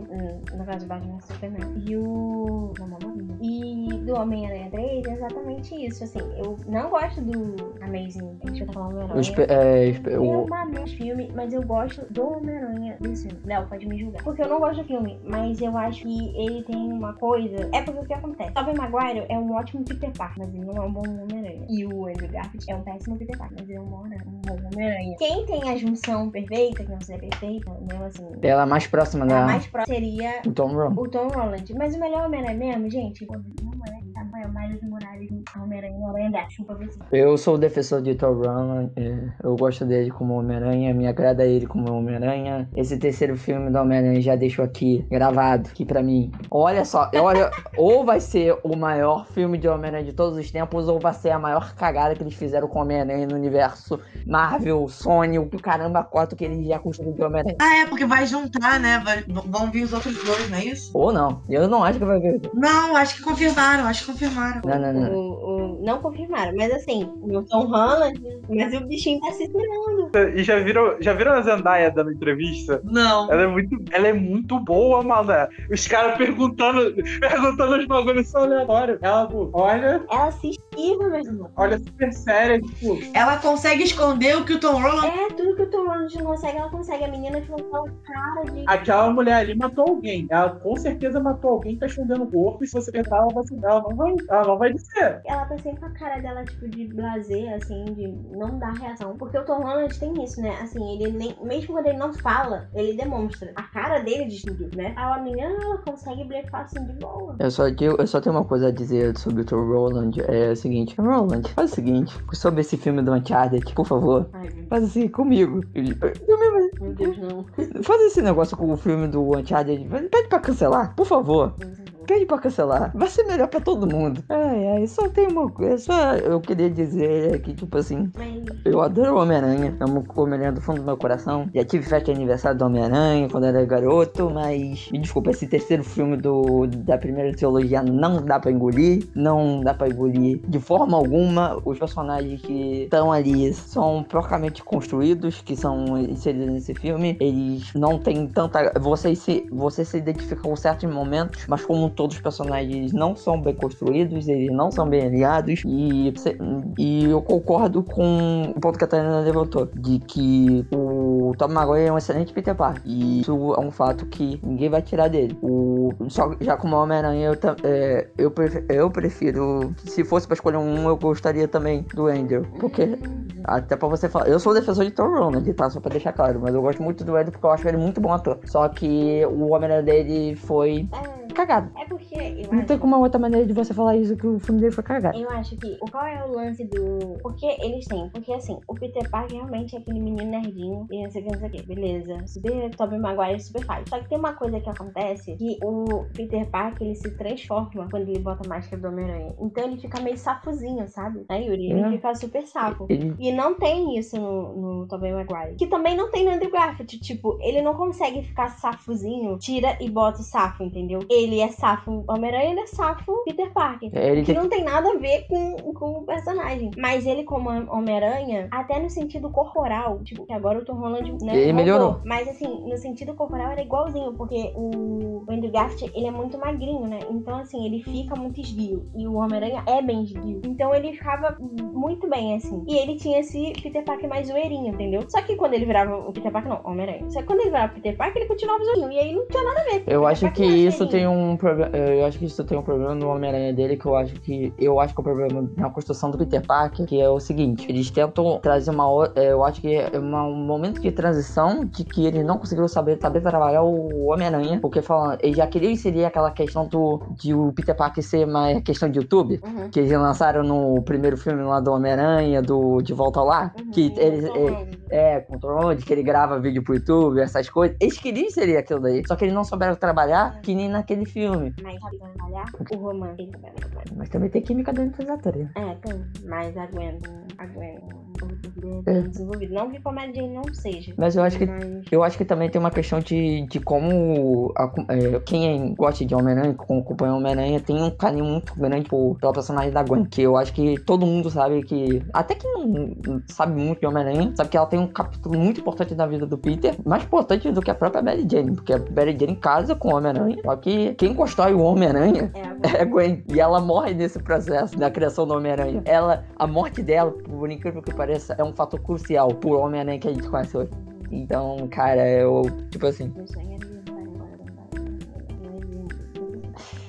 No caso do Batman Superman. E o. Não, não, não. E do Homem-Aranha 3 é exatamente isso. Assim, eu não gosto do Amazing. Deixa eu tá falando Homem-Aranha. é, espe- Eu o- amei filme, mas eu gosto do Homem-Aranha desse filme. Léo, pode me julgar. Porque eu não gosto do filme, mas eu acho que ele tem uma coisa. É porque o que acontece? Tobey Maguire é um ótimo Peter Parker, mas ele não é um bom Homem-Aranha. E o Andrew Garfield é um péssimo Peter Parker, mas ele é um bom Homem- um bom Homem-Aranha. Quem tem a junção perfeita, que não seria perfeita, mesmo assim. ela é mais próxima da. mais próxima seria o Tom Holland. o Tom Holland. Mas o melhor Homem-Aranha mesmo, gente, não é, o Miles Morales Homem-Aranha no Aranha Verso. Chupa você. Eu sou o defensor de Thor Holland, é, eu gosto dele como Homem-Aranha, me agrada ele como Homem-Aranha. Esse terceiro filme do Homem-Aranha já deixou aqui gravado, que pra mim, olha só, olha, ou vai ser o maior filme de Homem-Aranha de todos os tempos, ou vai ser a maior cagada que eles fizeram com Homem-Aranha no universo Marvel, Sony, o caramba quatro que eles já construíram de Homem-Aranha. Ah, é, porque vai juntar, né? Vai- vão vir os outros dois, não é isso? Ou não, eu não acho que vai ver. Não, acho que confirmaram, acho que confirmaram. Não, não, não. O, o- não confirmaram, mas assim, o Tom Holland, mas o bichinho tá se esperando. E já viram, já viram a Zendaya dando entrevista? Não. Ela é muito, ela é muito boa, mané. Os caras perguntando, perguntando os bagulhos são aleatórios. Ela, pô, olha, Ela se esquiva, meu irmão. olha super séria, tipo, Ela consegue esconder o que o Tom Holland. É, tudo que o Tom Holland não consegue, ela consegue. A menina ficou com aquela cara de. aquela mulher ali matou alguém. Ela com certeza matou alguém, tá escondendo o corpo. E se você tentar, ela vai se ela não vai, ela não vai dizer. Ela tá sempre com a cara dela, tipo, de blazer, assim, de não dar reação. Porque o Tom Holland tem isso, né? Assim, ele nem. Mesmo quando ele não fala, ele demonstra. A cara dele diz tudo, né? A menina, ela consegue blefar assim de boa. Eu só, tenho, eu só tenho uma coisa a dizer sobre o Thor Roland. É o seguinte: Roland, faz o seguinte, sobre esse filme do Uncharted, por favor. Ai, Faz assim comigo. meu Deus, não. Faz esse negócio com o filme do Uncharted. Pede pra cancelar, por favor. Pede pra cancelar. Vai ser melhor pra todo mundo. Ai, ai, só tem uma coisa. Só eu queria dizer que, tipo assim, eu adoro o Homem-Aranha. Amo o Homem-Aranha do fundo do meu coração. Já tive festa de aniversário do Homem-Aranha quando era garoto, mas me desculpa, esse terceiro filme do, da primeira trilogia não dá pra engolir. Não dá pra engolir de forma alguma. Os personagens que estão ali são procamente construídos, que são inseridos nesse filme. Eles não têm tanta. Você se, você se identifica com certos momentos, mas como todos os personagens não são bem construídos, eles não são bem aliados. E, e eu concordo com o ponto que a Tânia levantou, de que o Tom Maguire é um excelente Peter Parker. E isso é um fato que ninguém vai tirar dele. O, só, já como Homem-Aranha, eu, é, eu, prefiro, eu prefiro. Se fosse pra escolher um, eu gostaria também do Andrew. Porque até pra você falar. Eu sou defensor de Tom Holland, tá? Só pra deixar claro. Mas eu gosto muito do Andrew porque eu acho ele muito bom ator. Só que o Homem-Aranha dele foi É, cagado. é porque eu Não acho. tem como uma outra maneira de você falar isso que o filme dele foi cagado. Eu acho que o qual é o lance do. Porque eles têm. Porque assim, o Peter Parker realmente é aquele menino nerdinho e não sei o que, não sei o que. Beleza. Super Tobey Maguire super faz. Só que tem uma coisa que acontece que o Peter Parker ele se transforma quando ele bota a máscara do Homem-Aranha. Então ele fica meio safozinho, sabe? Né, Yuri? Ele É. fica super safo. Ele E não tem isso no, no Tobey Maguire. Que também não tem no Andrew Garfield. Tipo, ele não consegue ficar safozinho, tira e bota o safo, entendeu? Ele é safo Homem-Aranha, ele é safo Peter Parker. Ele Que tem não tem nada a ver com, com o personagem. Mas ele, como Homem-Aranha, até no sentido corporal, tipo, que agora o Tom Holland, né? Ele melhorou. Mas assim, no sentido corporal era igualzinho, porque o Andrew Garfield, ele é muito magrinho, né? Então, assim, ele fica muito esguio. E o Homem-Aranha é bem esguio. Então ele ficava muito bem, assim. E ele tinha esse Peter Parker mais zoeirinho, entendeu? Só que quando ele virava o Peter Parker, não, Homem-Aranha. Só que quando ele virava o Peter Parker, ele continuava zoeirinho. E aí não tinha nada a ver. Eu Peter acho Parker que é isso zoeirinho. tem um problema. Eu acho que isso tem um problema no Homem-Aranha dele, que eu acho que. Eu acho que é o problema na construção do Peter Parker, que é o seguinte: eles tentam trazer uma. é, Eu acho que é um momento de transição de que eles não conseguiram saber, saber trabalhar o Homem-Aranha. Porque falando, eles já queriam inserir aquela questão do de o Peter Parker ser mais questão de YouTube. Uhum. Que eles lançaram no primeiro filme lá do Homem-Aranha, do De Volta ao Lar. Uhum. Que eles, Tom é, Holland. é, com o Tom Holland, que ele grava vídeo pro YouTube, essas coisas. Eles queriam inserir aquilo daí. Só que eles não souberam trabalhar que nem naquele filme. Mas sabe trabalhar o romance. Mas também tem química dentro dos atores. né? É, tem. Mas a Gwen, a Gwen, o É. desenvolvido. Não que como a Jane não seja. Mas eu acho que Mas... Eu acho que também tem uma questão de, de como a- é, quem gosta de Homem-Aranha, quem acompanha Homem-Aranha, tem um carinho muito grande por, pela personagem da Gwen. Que eu acho que todo mundo sabe que. Até quem não sabe muito de Homem-Aranha, sabe que ela tem um capítulo muito importante na vida do Peter, mais importante do que a própria Mary Jane. Porque a Mary Jane casa com o Homem-Aranha. Só que quem constrói o Homem-Aranha É, é a Gwen. E ela morre nesse processo da criação do Homem-Aranha. Ela, a morte dela, por incrível que pareça, é um fator crucial pro Homem-Aranha que a gente conhece hoje. Então, cara, eu, tipo assim,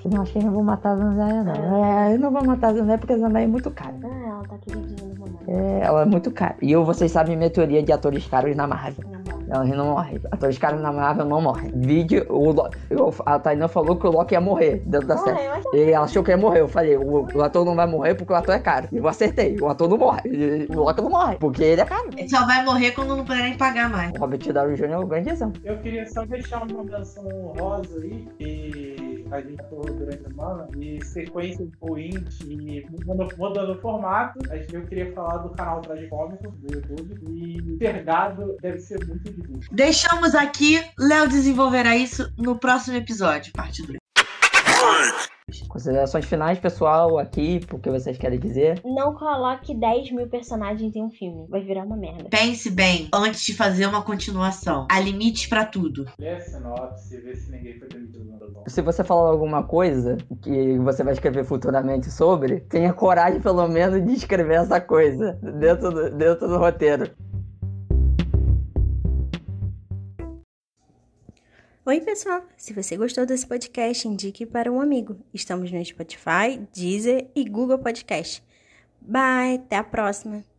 eu não acho que eu não vou matar a Zandaia, não. É, eu não vou matar a Zandaia porque a Zandaia é muito cara. Ah, ela tá queridinha no momento. É, ela é muito cara. E eu, vocês sabem minha teoria de atores caros na Marvel. Não, não. Elas não morrem. Atores caras na Marvel não morrem. Vídeo, o, Lo- eu- a Tainá falou que o Loki ia morrer dentro da série. E ela achou que ia morrer. Eu falei, o, o ator não vai morrer porque o ator é caro. E eu acertei. O ator não morre. E o Loki não morre. Porque ele é caro. Ele só vai morrer quando não puderem pagar mais. O Robert Downey Jr. é um grande exemplo. Eu queria só deixar uma menção honrosa aí, que a gente falou durante a semana, e sequências ruins e mudando, mudando o formato. A gente- Eu queria falar do canal Tragicômico do YouTube, e ser gado deve ser muito difícil. Deixamos aqui, Léo desenvolverá isso no próximo episódio, parte 2. Considerações finais, pessoal, aqui, o que vocês querem dizer. não coloque 10 mil personagens em um filme. Vai virar uma merda. Pense bem antes de fazer uma continuação. Há limites pra tudo. Lê a sinopse, vê se ninguém foi demitido no bom. Se você falar alguma coisa que você vai escrever futuramente sobre, tenha coragem, pelo menos, de escrever essa coisa dentro do, dentro do roteiro. Oi, pessoal! Se você gostou desse podcast, indique para um amigo. Estamos no Spotify, Deezer e Google Podcast. Bye, até a próxima!